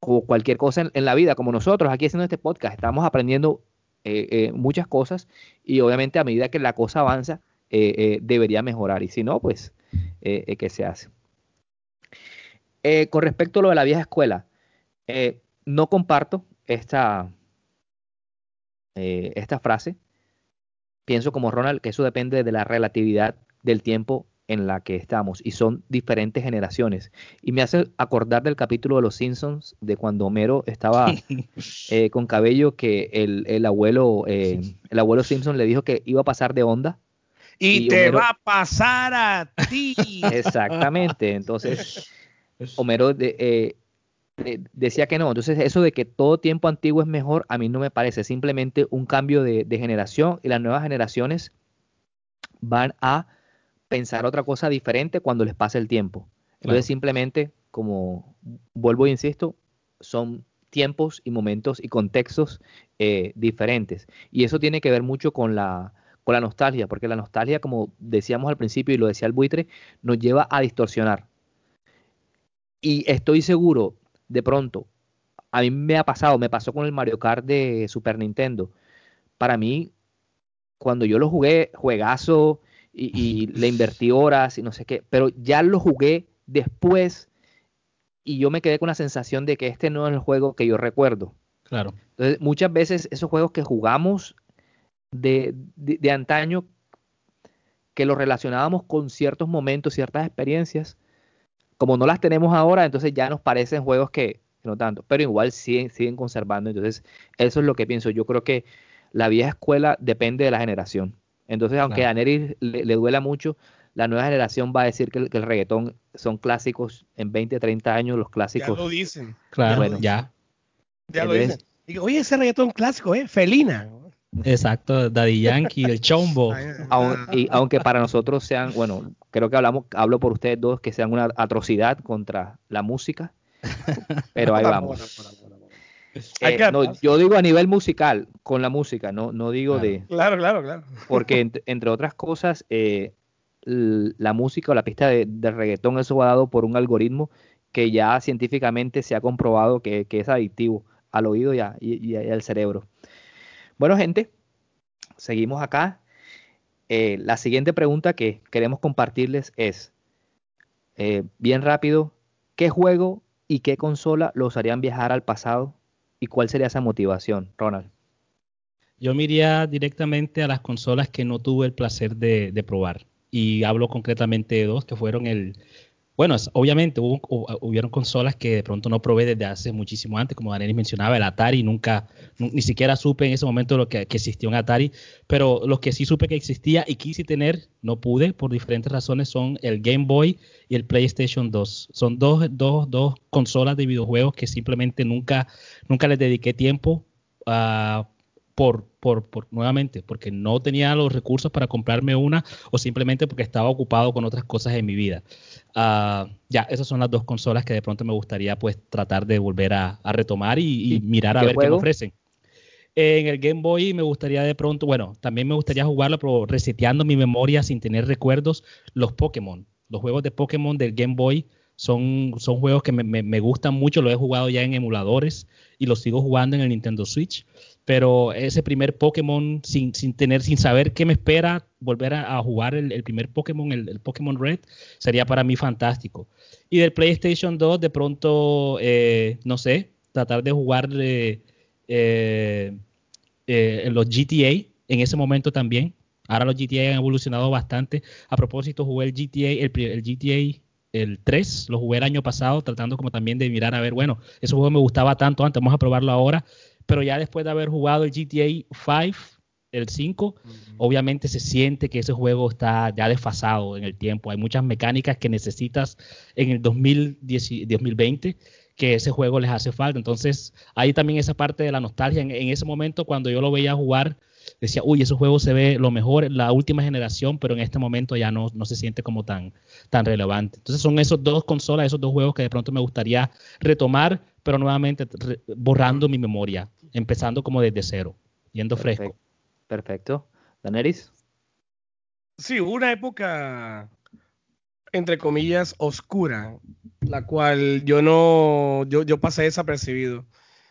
cualquier cosa en, la vida, como nosotros aquí haciendo este podcast, estamos aprendiendo eh, eh, muchas cosas y obviamente a medida que la cosa avanza eh, debería mejorar. Y si no, pues, ¿qué se hace? con respecto a lo de la vieja escuela, no comparto esta, esta frase, pienso como Ronald que eso depende de la relatividad del tiempo en la que estamos y son diferentes generaciones. Y me hace acordar del capítulo de Los Simpsons, de cuando Homero estaba [LAUGHS] eh, con cabello, que el, abuelo, eh, el abuelo Simpson le dijo que iba a pasar de onda. Y, te va a pasar a ti. [LAUGHS] Exactamente. Entonces, [LAUGHS] Homero de, decía que no. Entonces, eso de que todo tiempo antiguo es mejor, a mí no me parece. Simplemente un cambio de, generación y las nuevas generaciones van a pensar otra cosa diferente cuando les pase el tiempo. Entonces, simplemente, como vuelvo e insisto, son tiempos y momentos y contextos eh, diferentes. Y eso tiene que ver mucho con la, con la nostalgia, porque la nostalgia, como decíamos al principio y lo decía el buitre, nos lleva a distorsionar. Y estoy seguro, de pronto, a mí me ha pasado, me pasó con el Mario Kart de Super Nintendo. Para mí, cuando yo lo jugué, juegazo y, le invertí horas y no sé qué, pero ya lo jugué después y yo me quedé con la sensación de que este no es el juego que yo recuerdo. Claro. Entonces, muchas veces esos juegos que jugamos de, de antaño, que los relacionábamos con ciertos momentos, ciertas experiencias, como no las tenemos ahora, entonces ya nos parecen juegos que, no tanto, pero igual siguen, siguen conservando. Entonces, eso es lo que pienso. Yo creo que la vieja escuela depende de la generación. Entonces, aunque Claro. a Nery le, le duela mucho, la nueva generación va a decir que el, que el reggaetón son clásicos en 20, 30 años, los Ya clásicos. lo dicen. Claro, Bueno. ya. Ya lo dicen. Digo, oye, ese reggaetón clásico, ¿eh? Felina. Exacto, Daddy Yankee, el Chombo. Aun- y aunque para nosotros sean, bueno, creo que hablamos, hablo por ustedes dos, que sean una atrocidad contra la música, pero ahí vamos. Eh, no, yo digo a nivel musical, con la música, no, no digo Claro. de, Claro, claro, claro. porque [LAUGHS] ent- entre otras cosas, eh, la música o la pista de, de reggaetón, eso va dado por un algoritmo que ya científicamente se ha comprobado que, que es adictivo al oído y, a- y- y al cerebro. Bueno, gente, seguimos acá. Eh, la siguiente pregunta que queremos compartirles es, eh, bien rápido, ¿qué juego y qué consola los harían viajar al pasado? ¿Y cuál sería esa motivación, Ronald? Yo me directamente a las consolas que no tuve el placer de, de probar. Y hablo concretamente de dos, que fueron el... Bueno, obviamente hubo, hu- hubieron consolas que de pronto no probé desde hace muchísimo antes, como Daniel mencionaba, el Atari, nunca, nu- ni siquiera supe en ese momento lo que, que existía un Atari, pero los que sí supe que existía y quise tener, no pude por diferentes razones, son el Game Boy y el PlayStation 2. Son dos, dos, dos consolas de videojuegos que simplemente nunca, nunca les dediqué tiempo ah, por, por, por, nuevamente, porque no tenía los recursos para comprarme una o simplemente porque estaba ocupado con otras cosas en mi vida. Ah, ya, esas son las dos consolas que de pronto me gustaría pues tratar de volver a, a retomar y, y ¿Y- mirar y a ver qué me ofrecen. En el Game Boy me gustaría de pronto, bueno, también me gustaría jugarlo, pero reseteando mi memoria sin tener recuerdos, los Pokémon. Los juegos de Pokémon del Game Boy son, son juegos que me, me- me gustan mucho, los he jugado ya en emuladores y los sigo jugando en el Nintendo Switch. Pero ese primer Pokémon, sin, sin tener, sin saber qué me espera, volver a, jugar el, primer Pokémon, el, Pokémon Red, sería para mí fantástico. Y del PlayStation 2, de pronto, eh, no sé, tratar de jugar eh, eh, los GTA en ese momento también. Ahora los GTA han evolucionado bastante. A propósito, jugué el GTA, el GTA el 3, lo jugué el año pasado, tratando como también de mirar a ver, bueno, ese juego me gustaba tanto antes, vamos a probarlo ahora. Pero ya después de haber jugado el GTA 5, el 5, obviamente se siente que ese juego está ya desfasado en el tiempo. Hay muchas mecánicas que necesitas en el 2010 2020 que ese juego les hace falta. Entonces, hay también esa parte de la nostalgia. En, en ese momento, cuando yo lo veía jugar, decía, uy, ese juego se ve lo mejor, la última generación, pero en este momento ya no, no se siente como tan, tan relevante. Entonces, son esos dos consolas, esos dos juegos que de pronto me gustaría retomar, pero nuevamente borrando mi memoria, empezando como desde cero, yendo fresco. Perfecto. Daneris. Sí, hubo una época, entre comillas, oscura, la cual yo no, yo, yo pasé desapercibido,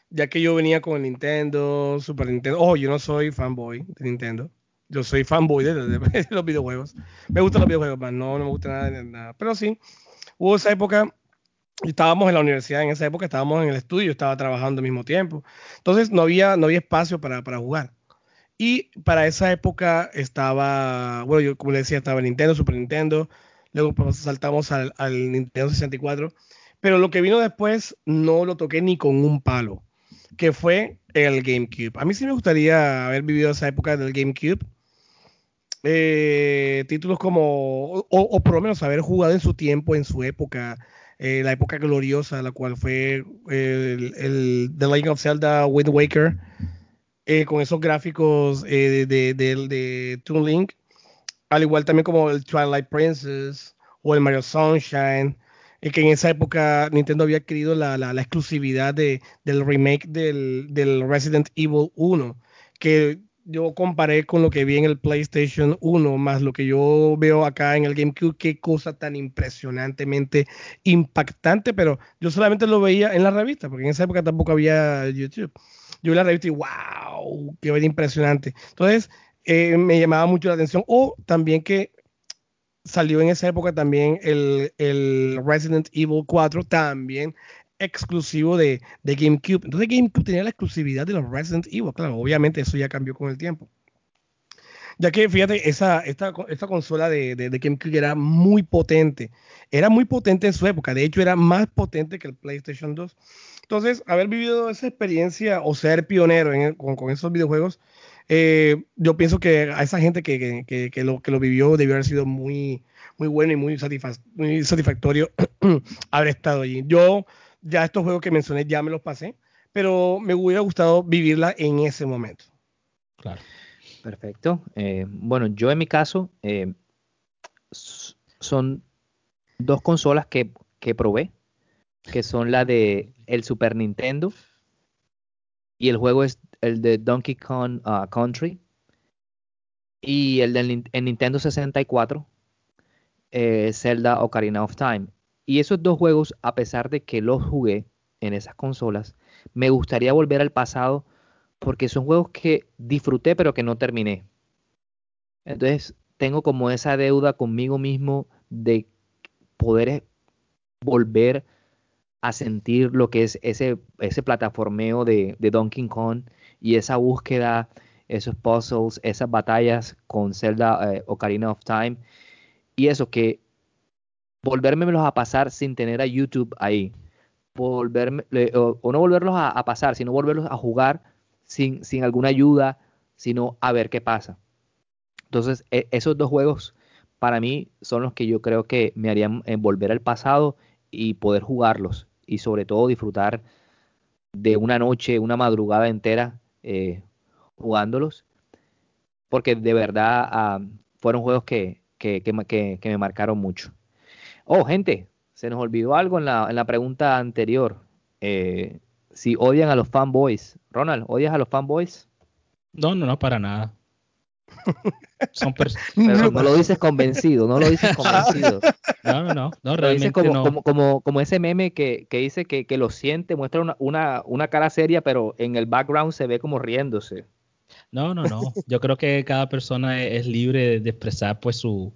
ya que yo venía con el Nintendo, Super Nintendo. Oh, yo no soy fanboy de Nintendo, yo soy fanboy de, de- de los videojuegos. Me gustan los videojuegos, más no, no me gusta nada, de nada. Pero sí, hubo esa época, estábamos en la universidad, en esa época estábamos en el estudio, estaba trabajando al mismo tiempo. Entonces no había, no había espacio para, para jugar. Y para esa época estaba, bueno, yo como le decía, estaba Nintendo, Super Nintendo, luego pues, saltamos al, al Nintendo 64, pero lo que vino después no lo toqué ni con un palo, que fue el GameCube. A mí sí me gustaría haber vivido esa época del GameCube. Eh, títulos como, o, o por lo menos haber jugado en su tiempo, en su época, eh, la época gloriosa, la cual fue el, el The Legend of Zelda Wind Waker, eh, con esos gráficos eh, de, de, de, Toon Link, al igual también como el Twilight Princess o el Mario Sunshine, eh, que en esa época Nintendo había adquirido la, la, la exclusividad de, del remake del, del, Resident Evil 1, que yo comparé con lo que vi en el PlayStation 1, más lo que yo veo acá en el GameCube, qué cosa tan impresionantemente impactante, pero yo solamente lo veía en la revista, porque en esa época tampoco había YouTube yo vi la revista y wow, qué impresionante. Entonces, eh, me llamaba mucho la atención. O también que salió en esa época también el, el Resident Evil 4, también exclusivo de, de, GameCube. Entonces GameCube tenía la exclusividad de los Resident Evil. Claro, obviamente eso ya cambió con el tiempo. Ya que fíjate, esa, esta, esta consola de, de, GameCube era muy potente. Era muy potente en su época. De hecho, era más potente que el PlayStation 2. Entonces, haber vivido esa experiencia o ser pionero en con, con, esos videojuegos eh, yo pienso que a esa gente que, que, que, lo, que lo vivió debió haber sido muy, muy bueno y muy, muy satisfactorio [CLEARS THROAT] haber estado allí. Yo ya estos juegos que mencioné ya me los pasé, pero me hubiera gustado vivirla en ese momento. Claro. Perfecto. Eh, bueno, yo en mi caso eh, son dos consolas que, que probé, que son la de el Super Nintendo y el juego es el de Donkey Kong uh, Country y el del Nintendo 64, eh, Zelda Ocarina of Time. Y esos dos juegos, a pesar de que los jugué en esas consolas, me gustaría volver al pasado porque son juegos que disfruté pero que no terminé. Entonces tengo como esa deuda conmigo mismo de poder volver a sentir lo que es ese, ese plataformeo de, de Donkey Kong y esa búsqueda, esos puzzles, esas batallas con Zelda eh, Ocarina of Time y eso que volvérmelos a pasar sin tener a YouTube ahí, volverme, o, no volverlos a, pasar, sino volverlos a jugar sin, sin alguna ayuda, sino a ver qué pasa. Entonces, e, esos dos juegos para mí son los que yo creo que me harían volver al pasado y poder jugarlos y sobre todo disfrutar de una noche, una madrugada entera eh, jugándolos, porque de verdad ah, fueron juegos que, que, que, que, me marcaron mucho. Oh, gente, se nos olvidó algo en la, en la pregunta anterior. Eh, si odian a los fanboys. Ronald, ¿odias a los fanboys? No, no, no, para nada. [LAUGHS] Son Pero no lo dices convencido, no lo dices [LAUGHS] convencido. No, no, no, no realmente como, no. Como, como, como, ese meme que, que dice que, que, lo siente, muestra una, una, una cara seria, pero en el background se ve como riéndose. No, no, no. Yo creo que cada persona es libre de expresar pues su,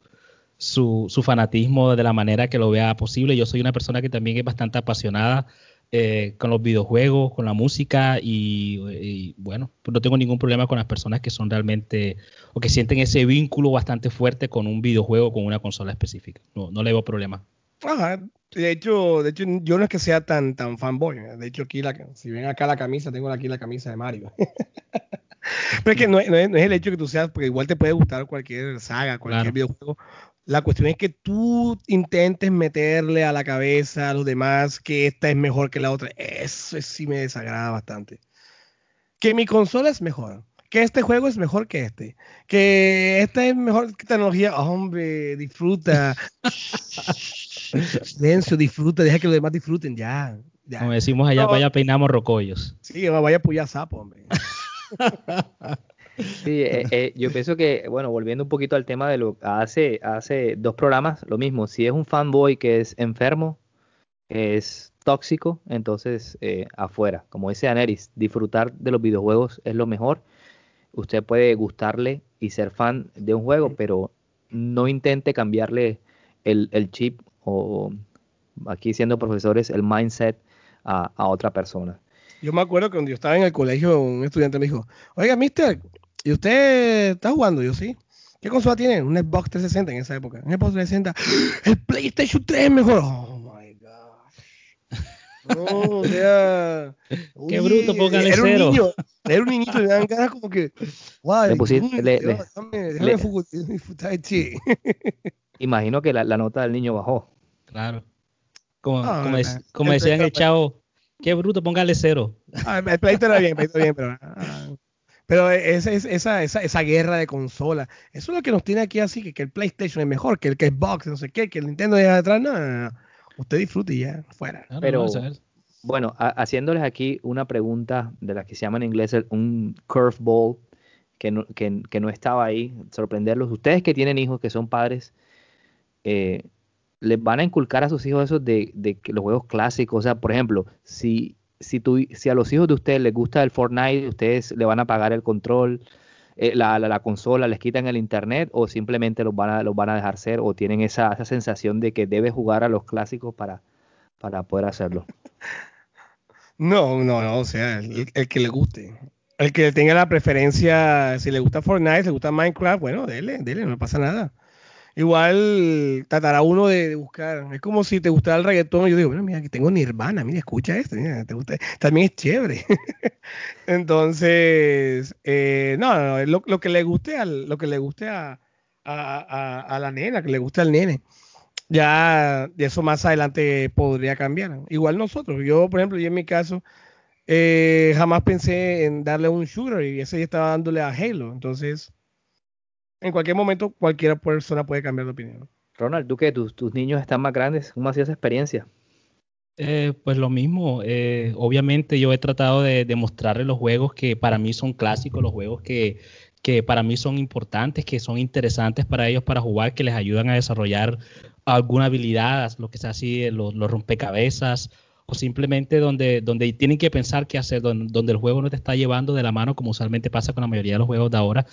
su, su fanatismo de la manera que lo vea posible. Yo soy una persona que también es bastante apasionada eh, con los videojuegos, con la música y, bueno, pues no tengo ningún problema con las personas que son realmente o que sienten ese vínculo bastante fuerte con un videojuego, con una consola específica. No, no le veo problema. Ajá. De hecho, de hecho, yo no es que sea tan, tan fanboy. De hecho, aquí, la, si ven acá la camisa, tengo aquí la camisa de Mario. [LAUGHS] Pero es que no, es, el hecho que tú seas, porque igual te puede gustar cualquier saga, cualquier videojuego, la cuestión es que tú intentes meterle a la cabeza a los demás que esta es mejor que la otra. Eso sí me desagrada bastante. Que mi consola es mejor. Que este juego es mejor que este. Que esta es mejor que tecnología. Hombre, disfruta. [LAUGHS] Silencio, disfruta. Deja que los demás disfruten. Ya. Como decimos allá, vaya peinamos rocollos. Sí, vaya a puyar sapo, hombre. [LAUGHS] Sí, eh, eh, yo pienso que, bueno, volviendo un poquito al tema de lo hace, hace dos programas, lo mismo, si es un fanboy que es enfermo, es tóxico, entonces eh, afuera, como dice Aneris, disfrutar de los videojuegos es lo mejor. Usted puede gustarle y ser fan de un juego, pero no intente cambiarle el, el chip o aquí siendo profesores, el mindset a, a otra persona. Yo me acuerdo que cuando yo estaba en el colegio, un estudiante me dijo, oiga, mister, ¿Y usted está jugando? Yo sí. ¿Qué consola tiene? Un Xbox 360 en esa época. Un Xbox 360. El PlayStation 3 es mejor. Oh my gosh. No, o sea. [LAUGHS] Qué bruto, póngale era cero. Un niño, era un niñito y me dan ganas como que. Wow, Le pusiste- uy, le- le- déjame, le-. [LAUGHS] Imagino que la, la nota del niño bajó. Claro. Como, Ah, como, dec- como el- decían el- el chavo, qué bruto, póngale cero. Ah, el Play era bien, el era bien, pero. ah, pero esa, esa, esa, esa guerra de consola, eso es lo que nos tiene aquí así, que, que el PlayStation es mejor, que el Xbox, no sé qué, que el Nintendo deja detrás, no, no, no. Usted disfrute y ya, fuera. No, no, Pero- Bueno, ha- haciéndoles aquí una pregunta de la que se llama en inglés un curveball que no, que, que no estaba ahí, sorprenderlos. Ustedes que tienen hijos, que son padres, eh, les van a inculcar a sus hijos eso de, de que los juegos clásicos. O sea, por ejemplo, si, si, tu- si a los hijos de ustedes les gusta el Fortnite, ustedes le van a pagar el control, eh, la, la- la consola, les quitan el internet o simplemente los van a, los van a dejar ser o tienen esa, esa sensación de que debe jugar a los clásicos para, poder hacerlo. [LAUGHS] No, no, no, o sea, el, el que le guste. El que tenga la preferencia, si le gusta Fortnite, le gusta Minecraft, bueno, dele, dele, no pasa nada. Igual tratará uno de, buscar. Es como si te gustara el reggaetón. Yo digo, bueno, mira, que tengo Nirvana, mira, escucha esto, mira, te gusta. También es chévere. [LAUGHS] Entonces, eh, no, no, lo, lo, que le guste al, lo que le guste a, a, a, la nena, que le guste al nene. Ya de eso más adelante podría cambiar. Igual nosotros. Yo, por ejemplo, yo en mi caso, eh, jamás pensé en darle un shooter y ese ya estaba dándole a Halo. Entonces, en cualquier momento, cualquier persona puede cambiar de opinión. Ronald, ¿tú qué? ¿Tus, tus niños están más grandes? ¿Cómo ha sido esa experiencia? Eh, pues lo mismo, eh, obviamente yo he tratado de demostrarle los juegos que para mí son clásicos, los juegos que, que para mí son importantes, que son interesantes para ellos para jugar, que les ayudan a desarrollar alguna habilidad, lo que sea así, los, los rompecabezas o simplemente donde, donde tienen que pensar qué hacer, donde, el juego no te está llevando de la mano, como usualmente pasa con la mayoría de los juegos de ahora,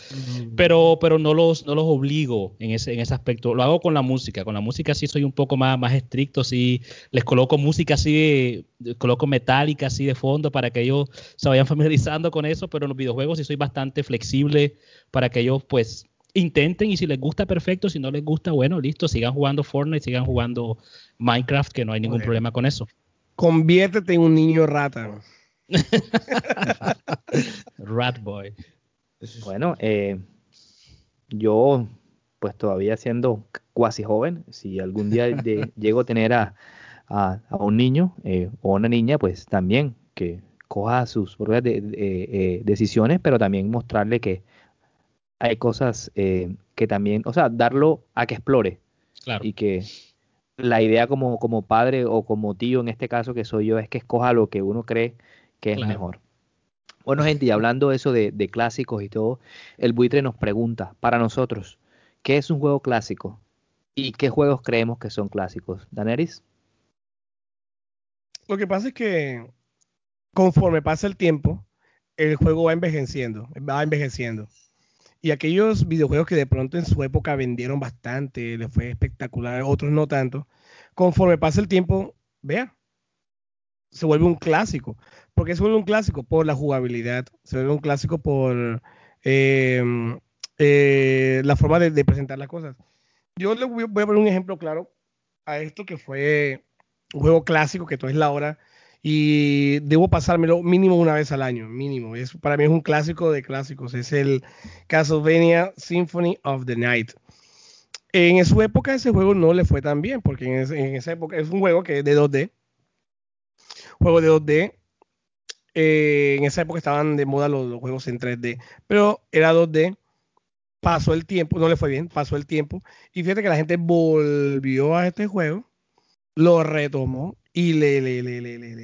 pero, pero no, los, no los obligo en ese, en ese aspecto. Lo hago con la música, con la música sí soy un poco más, más estricto, sí les coloco música así, coloco metálica así de fondo para que ellos se vayan [LAUGHS] familiarizando con eso, pero en los videojuegos sí soy bastante flexible para que ellos pues intenten y si les gusta perfecto, si no les gusta, bueno, listo, sigan jugando Fortnite, sigan jugando Minecraft, que no hay ningún problema con eso conviértete en un niño rata. [LAUGHS] Rat boy. Bueno, eh, yo, pues todavía siendo cuasi joven, si algún día [LAUGHS] llego a tener a, un niño eh, o una niña, pues también que coja sus propias eh, decisiones, pero también mostrarle que hay cosas que también, o sea, darlo a que explore. Claro. Y que la idea como, como padre o como tío en este caso que soy yo es que escoja lo que uno cree que es mejor. Bueno, gente, y hablando eso de, de, clásicos y todo, el buitre nos pregunta, para nosotros, ¿qué es un juego clásico? ¿Y qué juegos creemos que son clásicos? ¿Daneris? Lo que pasa es que conforme pasa el tiempo, el juego va envejeciendo, va envejeciendo. Y aquellos videojuegos que de pronto en su época vendieron bastante, les fue espectacular, otros no tanto, conforme pasa el tiempo, vea, se vuelve un clásico. ¿Por qué se vuelve un clásico? Por la jugabilidad, se vuelve un clásico por em, eh, la forma de, presentar las cosas. Yo le voy, a poner un ejemplo claro a esto que fue un juego clásico, que todo es la hora y debo pasármelo mínimo una vez al año, mínimo. Es, para mí es un clásico de clásicos, es el Castlevania Symphony of the Night. En su época ese juego no le fue tan bien, porque en, esa época es un juego que es de 2D. Juego de 2D. Eh, en esa época estaban de moda los, juegos en 3D, pero era 2D. Pasó el tiempo, no le fue bien, pasó el tiempo. Y fíjate que la gente volvió a este juego, lo retomó y le, le, le,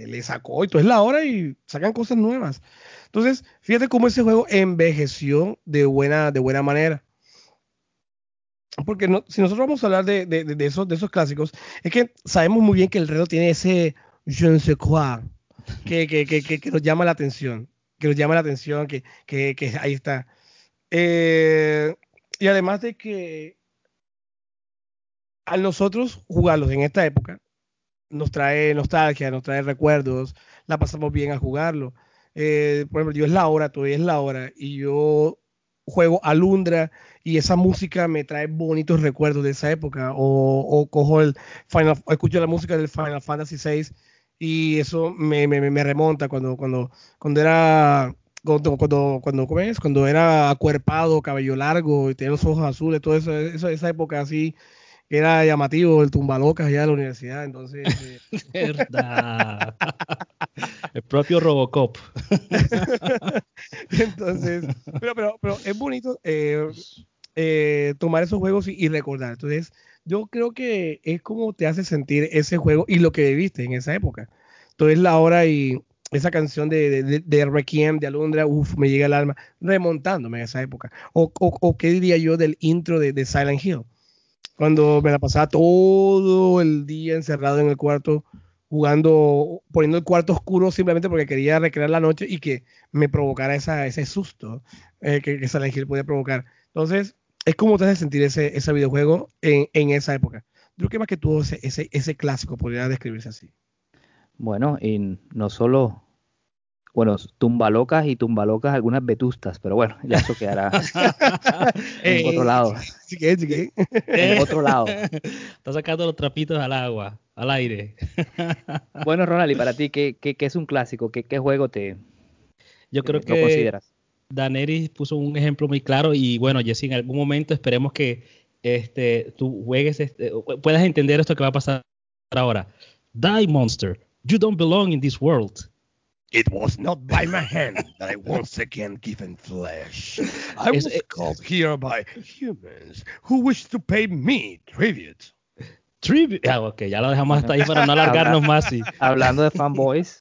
le, sacó. Y es la hora y sacan cosas nuevas. Entonces, fíjate cómo ese juego envejeció de buena, de buena manera. Porque no, si nosotros vamos a hablar de, de, esos, de esos clásicos, es que sabemos muy bien que el reto tiene ese je ne sais quoi que, que, que, que, nos llama la atención. Que nos llama la atención, que, que, ahí está. Eh, y además de que a nosotros jugarlos en esta época, nos trae nostalgia, nos trae recuerdos, la pasamos bien a jugarlo. Eh, por ejemplo, yo es la hora, todavía es la hora, y yo juego Alundra y esa música me trae bonitos recuerdos de esa época. O, cojo el Final, escucho la música del Final Fantasy VI y eso me, me, remonta cuando, cuando, cuando era cuando, cuando, cuando, cuando era acuerpado, cabello largo y tenía los ojos azules, toda esa, esa época así era llamativo el tumbalocas allá de la universidad, entonces... [LAUGHS] Eh, Verdad. [LAUGHS] el propio Robocop. [LAUGHS] entonces, pero, pero, pero, es bonito eh, eh, tomar esos juegos y, recordar. Entonces, yo creo que es como te hace sentir ese juego y lo que viviste en esa época. Entonces, la hora y esa canción de, de, de Requiem, de Alondra, uff, me llega al alma, remontándome a esa época. O, o, o qué diría yo del intro de, de Silent Hill cuando me la pasaba todo el día encerrado en el cuarto jugando, poniendo el cuarto oscuro simplemente porque quería recrear la noche y que me provocara esa, ese susto eh, que, que Silent podía provocar. Entonces, es como te hace sentir ese, ese videojuego en, en, esa época. Yo creo que más que todo ese, ese, ese clásico podría describirse así. Bueno, y no solo bueno, tumbalocas y tumbalocas algunas vetustas, pero bueno, ya eso quedará [LAUGHS] [LAUGHS] en otro lado. Sí que, sí que. En otro lado. Está sacando los trapitos al agua, al aire. [LAUGHS] Bueno, Ronald, y para ti, ¿qué, qué, qué es un clásico? ¿Qué, qué juego te Yo creo lo que consideras? Daneris puso un ejemplo muy claro y bueno, Jesse, en algún momento esperemos que este, tú juegues, este, puedas entender esto que va a pasar ahora. Die, monster. You don't belong in this world. It was not by my hand [LAUGHS] that I once again given flesh. [LAUGHS] I was called here by humans who wish to pay me tribute. Tribute. Ah, ok, ya lo dejamos hasta ahí para no [LAUGHS] alargarnos más. sí. Hablando de fanboys,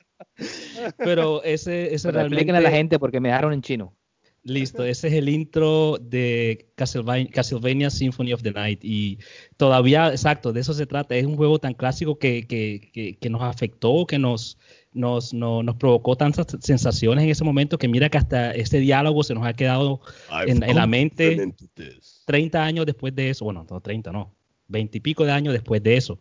Pero ese, ese pero realmente... explíquenle a la gente porque me dejaron en chino. Listo, ese es el intro de Castlevania, Castlevania Symphony of the Night. Y todavía, exacto, de eso se trata. Es un juego tan clásico que, que, que, que nos afectó, que nos, nos, no- nos provocó tantas sensaciones en ese momento que mira que hasta ese diálogo se nos ha quedado en, en la mente fallen into this. 30 años después de eso. Bueno, no 30, no. 20 y pico de años después de eso.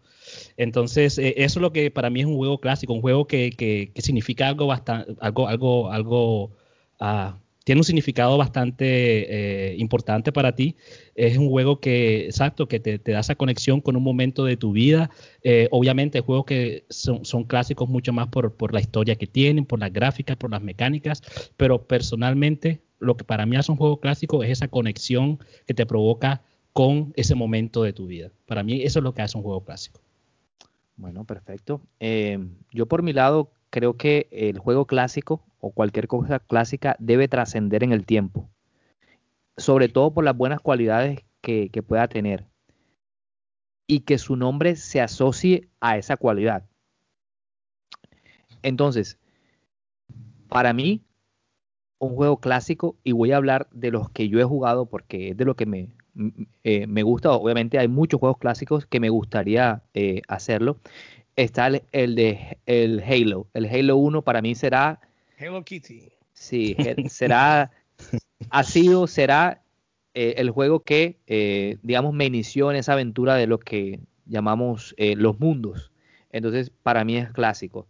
Entonces, eh, eso es lo que para mí es un juego clásico, un juego que, que, que significa algo bastante, algo, algo, algo, ah, tiene un significado bastante eh, importante para ti. Es un juego que, exacto, que te, te da esa conexión con un momento de tu vida. Eh, obviamente, juegos que son, son clásicos mucho más por, por la historia que tienen, por las gráficas, por las mecánicas, pero personalmente, lo que para mí hace un juego clásico es esa conexión que te provoca con ese momento de tu vida. Para mí, eso es lo que hace un juego clásico. Bueno, perfecto. Eh, yo por mi lado creo que el juego clásico o cualquier cosa clásica debe trascender en el tiempo, sobre todo por las buenas cualidades que, que pueda tener y que su nombre se asocie a esa cualidad. Entonces, para mí, un juego clásico, y voy a hablar de los que yo he jugado porque es de lo que me, eh, me gusta. Obviamente hay muchos juegos clásicos que me gustaría eh, hacerlo. Está el, el de el Halo. El Halo 1 para mí será, Hello Kitty. sí, he- será, ha sido, será eh, el juego que, eh, digamos, me inició en esa aventura de lo que llamamos eh, los mundos. Entonces, para mí es clásico.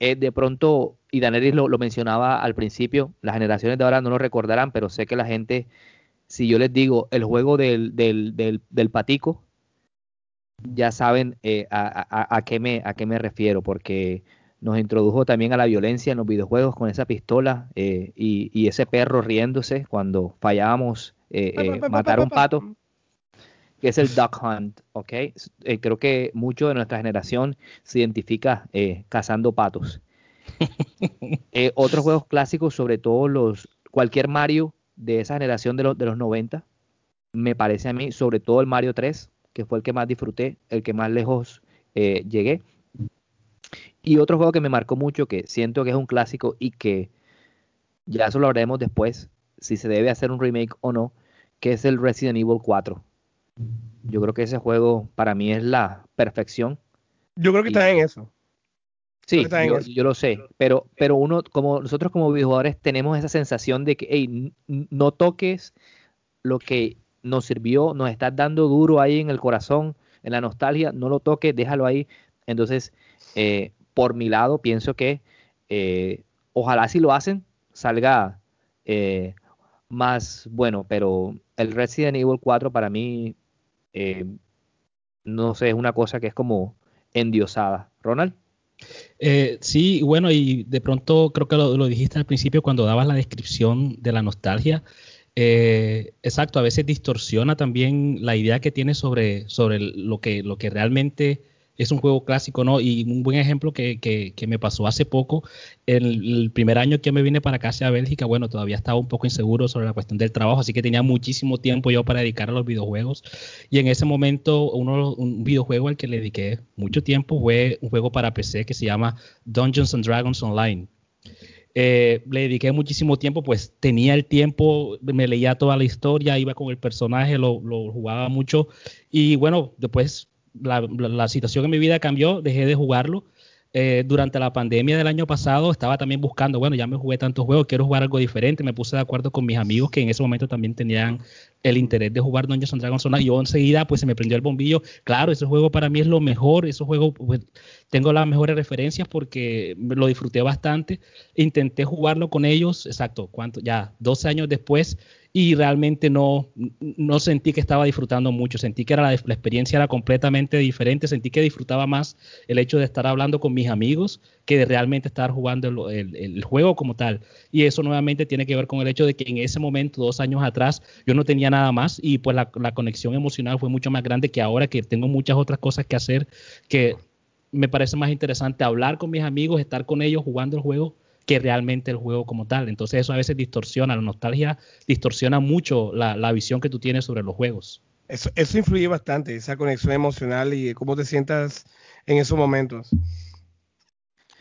Eh, de pronto, y Danelis lo, lo mencionaba al principio, las generaciones de ahora no lo recordarán, pero sé que la gente, si yo les digo el juego del, del, del, del patico, ya saben eh, a, a- a qué me, a qué me refiero, porque nos introdujo también a la violencia en los videojuegos con esa pistola eh, y, y ese perro riéndose cuando fallábamos eh, eh, matar un pato que es el Duck Hunt, ¿ok? Eh, creo que mucho de nuestra generación se identifica eh, cazando patos. [LAUGHS] Eh, otros juegos clásicos, sobre todo los cualquier Mario de esa generación de, los de los 90, me parece a mí, sobre todo el Mario 3, que fue el que más disfruté, el que más lejos eh, llegué. Y otro juego que me marcó mucho, que siento que es un clásico y que ya eso lo haremos después, si se debe hacer un remake o no, que es el Resident Evil 4. Yo creo que ese juego para mí es la perfección. Yo creo que está en eso. Sí, yo, lo sé, pero, pero uno, como nosotros como videojugadores tenemos esa sensación de que, hey, no toques lo que nos sirvió, nos estás dando duro ahí en el corazón, en la nostalgia, no lo toques, déjalo ahí. Entonces, eh, por mi lado, pienso que eh, ojalá si lo hacen, salga eh, más bueno, pero el Resident Evil 4 para mí, eh, no sé, es una cosa que es como endiosada. Ronald. Sí, bueno, y de pronto creo que lo, lo dijiste al principio cuando dabas la descripción de la nostalgia. Eh, exacto, a veces distorsiona también la idea que tienes sobre, sobre lo, que, lo que realmente es un juego clásico, ¿no? Y un buen ejemplo que, que, me pasó hace poco, el, el, primer año que me vine para acá hacia Bélgica, bueno, todavía estaba un poco inseguro sobre la cuestión del trabajo, así que tenía muchísimo tiempo yo para dedicar a los videojuegos. Y en ese momento, un videojuego al que le dediqué mucho tiempo fue un juego para PC que se llama Dungeons and Dragons Online. Eh, le dediqué muchísimo tiempo, pues tenía el tiempo, me leía toda la historia, iba con el personaje, lo, lo jugaba mucho. Y bueno, después la, situación en mi vida cambió, dejé de jugarlo. Eh, durante la pandemia del año pasado estaba también buscando, bueno, ya me jugué tantos juegos, quiero jugar algo diferente. Me puse de acuerdo con mis amigos que en ese momento también tenían el interés de jugar Dungeons and Dragons Online. Yo enseguida pues se me prendió el bombillo. Claro, ese juego para mí es lo mejor, ese juego pues, tengo las mejores referencias porque lo disfruté bastante. Intenté jugarlo con ellos, exacto, ¿cuánto? Ya 12 años después y realmente no, no sentí que estaba disfrutando mucho, sentí que era la, experiencia era completamente diferente, sentí que disfrutaba más el hecho de estar hablando con mis amigos que de realmente estar jugando el, juego como tal. Y eso nuevamente tiene que ver con el hecho de que en ese momento, dos años atrás, yo no tenía nada más y pues la, la conexión emocional fue mucho más grande que ahora que tengo muchas otras cosas que hacer que me parece más interesante hablar con mis amigos, estar con ellos jugando el juego que realmente el juego como tal. Entonces eso a veces distorsiona, la nostalgia distorsiona mucho la, visión que tú tienes sobre los juegos. Eso, eso influye bastante, esa conexión emocional y cómo te sientas en esos momentos.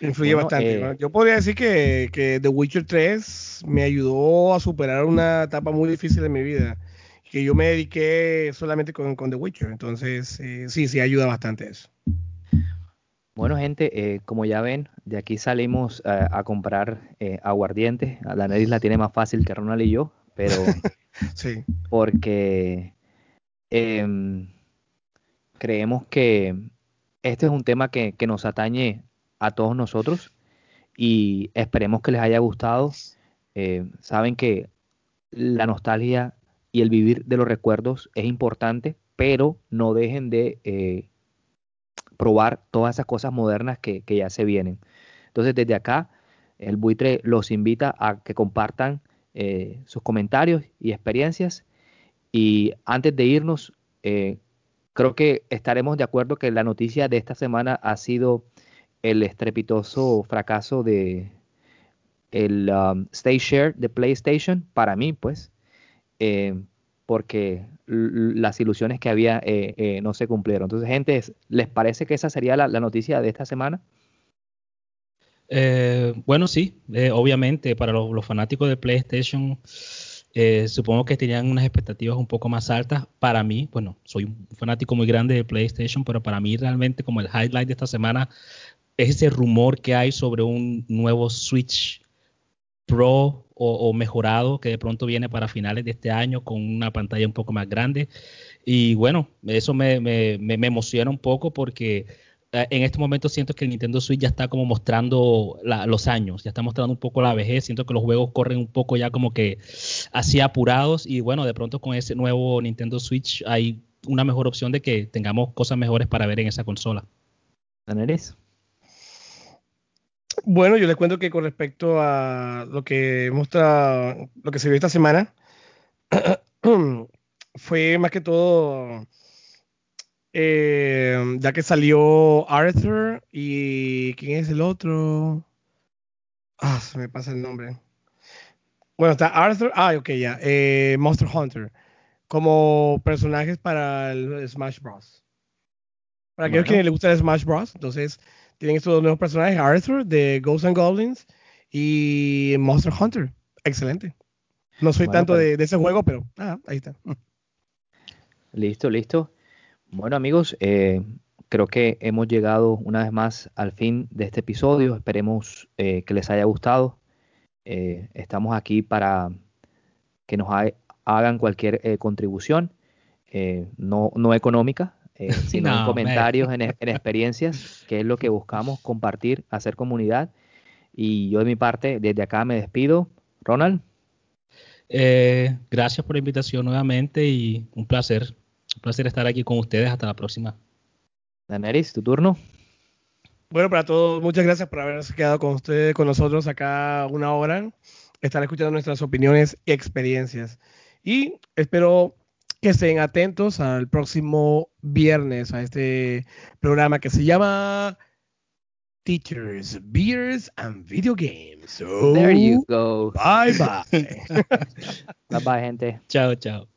Influye bastante. Eh, Yo podría decir que, que, The Witcher 3 me ayudó a superar una etapa muy difícil en mi vida. Que yo me dediqué solamente con, con The Witcher. Entonces, eh, sí, sí, ayuda bastante eso. Bueno, gente, eh, como ya ven, de aquí salimos eh, a comprar eh, aguardiente. La Neris la tiene más fácil que Ronald y yo, pero [LAUGHS] sí. porque em, creemos que este es un tema que, que, nos atañe a todos nosotros y esperemos que les haya gustado. saben que la nostalgia y el vivir de los recuerdos es importante, pero no dejen de probar todas esas cosas modernas que, ya se vienen. Entonces, desde acá, el buitre los invita a que compartan eh, sus comentarios y experiencias. Y antes de irnos, eh, creo que estaremos de acuerdo que la noticia de esta semana ha sido el estrepitoso fracaso de el um, Stay Share de PlayStation, para mí, pues, eh, porque las ilusiones que había eh, eh, no se cumplieron. Entonces, gente, ¿les parece que esa sería la, noticia de esta semana? Eh, bueno, sí, obviamente para los, fanáticos de PlayStation, supongo que tenían unas expectativas un poco más altas. Para mí, bueno, soy un fanático muy grande de PlayStation, pero para mí realmente como el highlight de esta semana es ese rumor que hay sobre un nuevo Switch Pro o, mejorado que de pronto viene para finales de este año con una pantalla un poco más grande. Y bueno, eso me, emociona un poco porque eh, en este momento siento que el Nintendo Switch ya está como mostrando los años, ya está mostrando un poco la vejez, siento que los juegos corren un poco ya como que así apurados y bueno, de pronto con ese nuevo Nintendo Switch hay una mejor opción de que tengamos cosas mejores para ver en esa consola. Bueno, yo les cuento que con respecto a lo que muestra, lo que se vio esta semana, [CLEARS THROAT] fue más que todo, eh, ya que salió Arthur y ¿quién es el otro? Ah, se me pasa el nombre. Bueno, está Arthur, ah, ok, ya, eh, Monster Hunter, como personajes para el Smash Bros. Para aquellos que les gusta el Smash Bros. Entonces, tienen estos dos nuevos personajes, Arthur de Ghosts and Goblins y Monster Hunter. Excelente. No soy tanto pues. de, ese juego, pero ah, ahí está. Listo, listo. Bueno amigos, eh, creo que hemos llegado una vez más al fin de este episodio. Esperemos eh, que les haya gustado. Eh, estamos aquí para que nos hagan cualquier contribución, no, no económica, eh, [LAUGHS] sino en comentarios, [LAUGHS] en, experiencias, que es lo que buscamos compartir, hacer comunidad. Y yo de mi parte, desde acá me despido. Ronald. Eh, gracias por la invitación nuevamente y un placer. Un placer estar aquí con ustedes. Hasta la próxima. Daneris, tu turno. Bueno, para todos, muchas gracias por haberse quedado con ustedes, con nosotros acá una hora, estar escuchando nuestras opiniones y experiencias. Y espero que estén atentos al próximo viernes a este programa que se llama Teachers, Beers and Video Games. There you go. Bye bye. [LAUGHS] bye bye, gente. Chao, chao.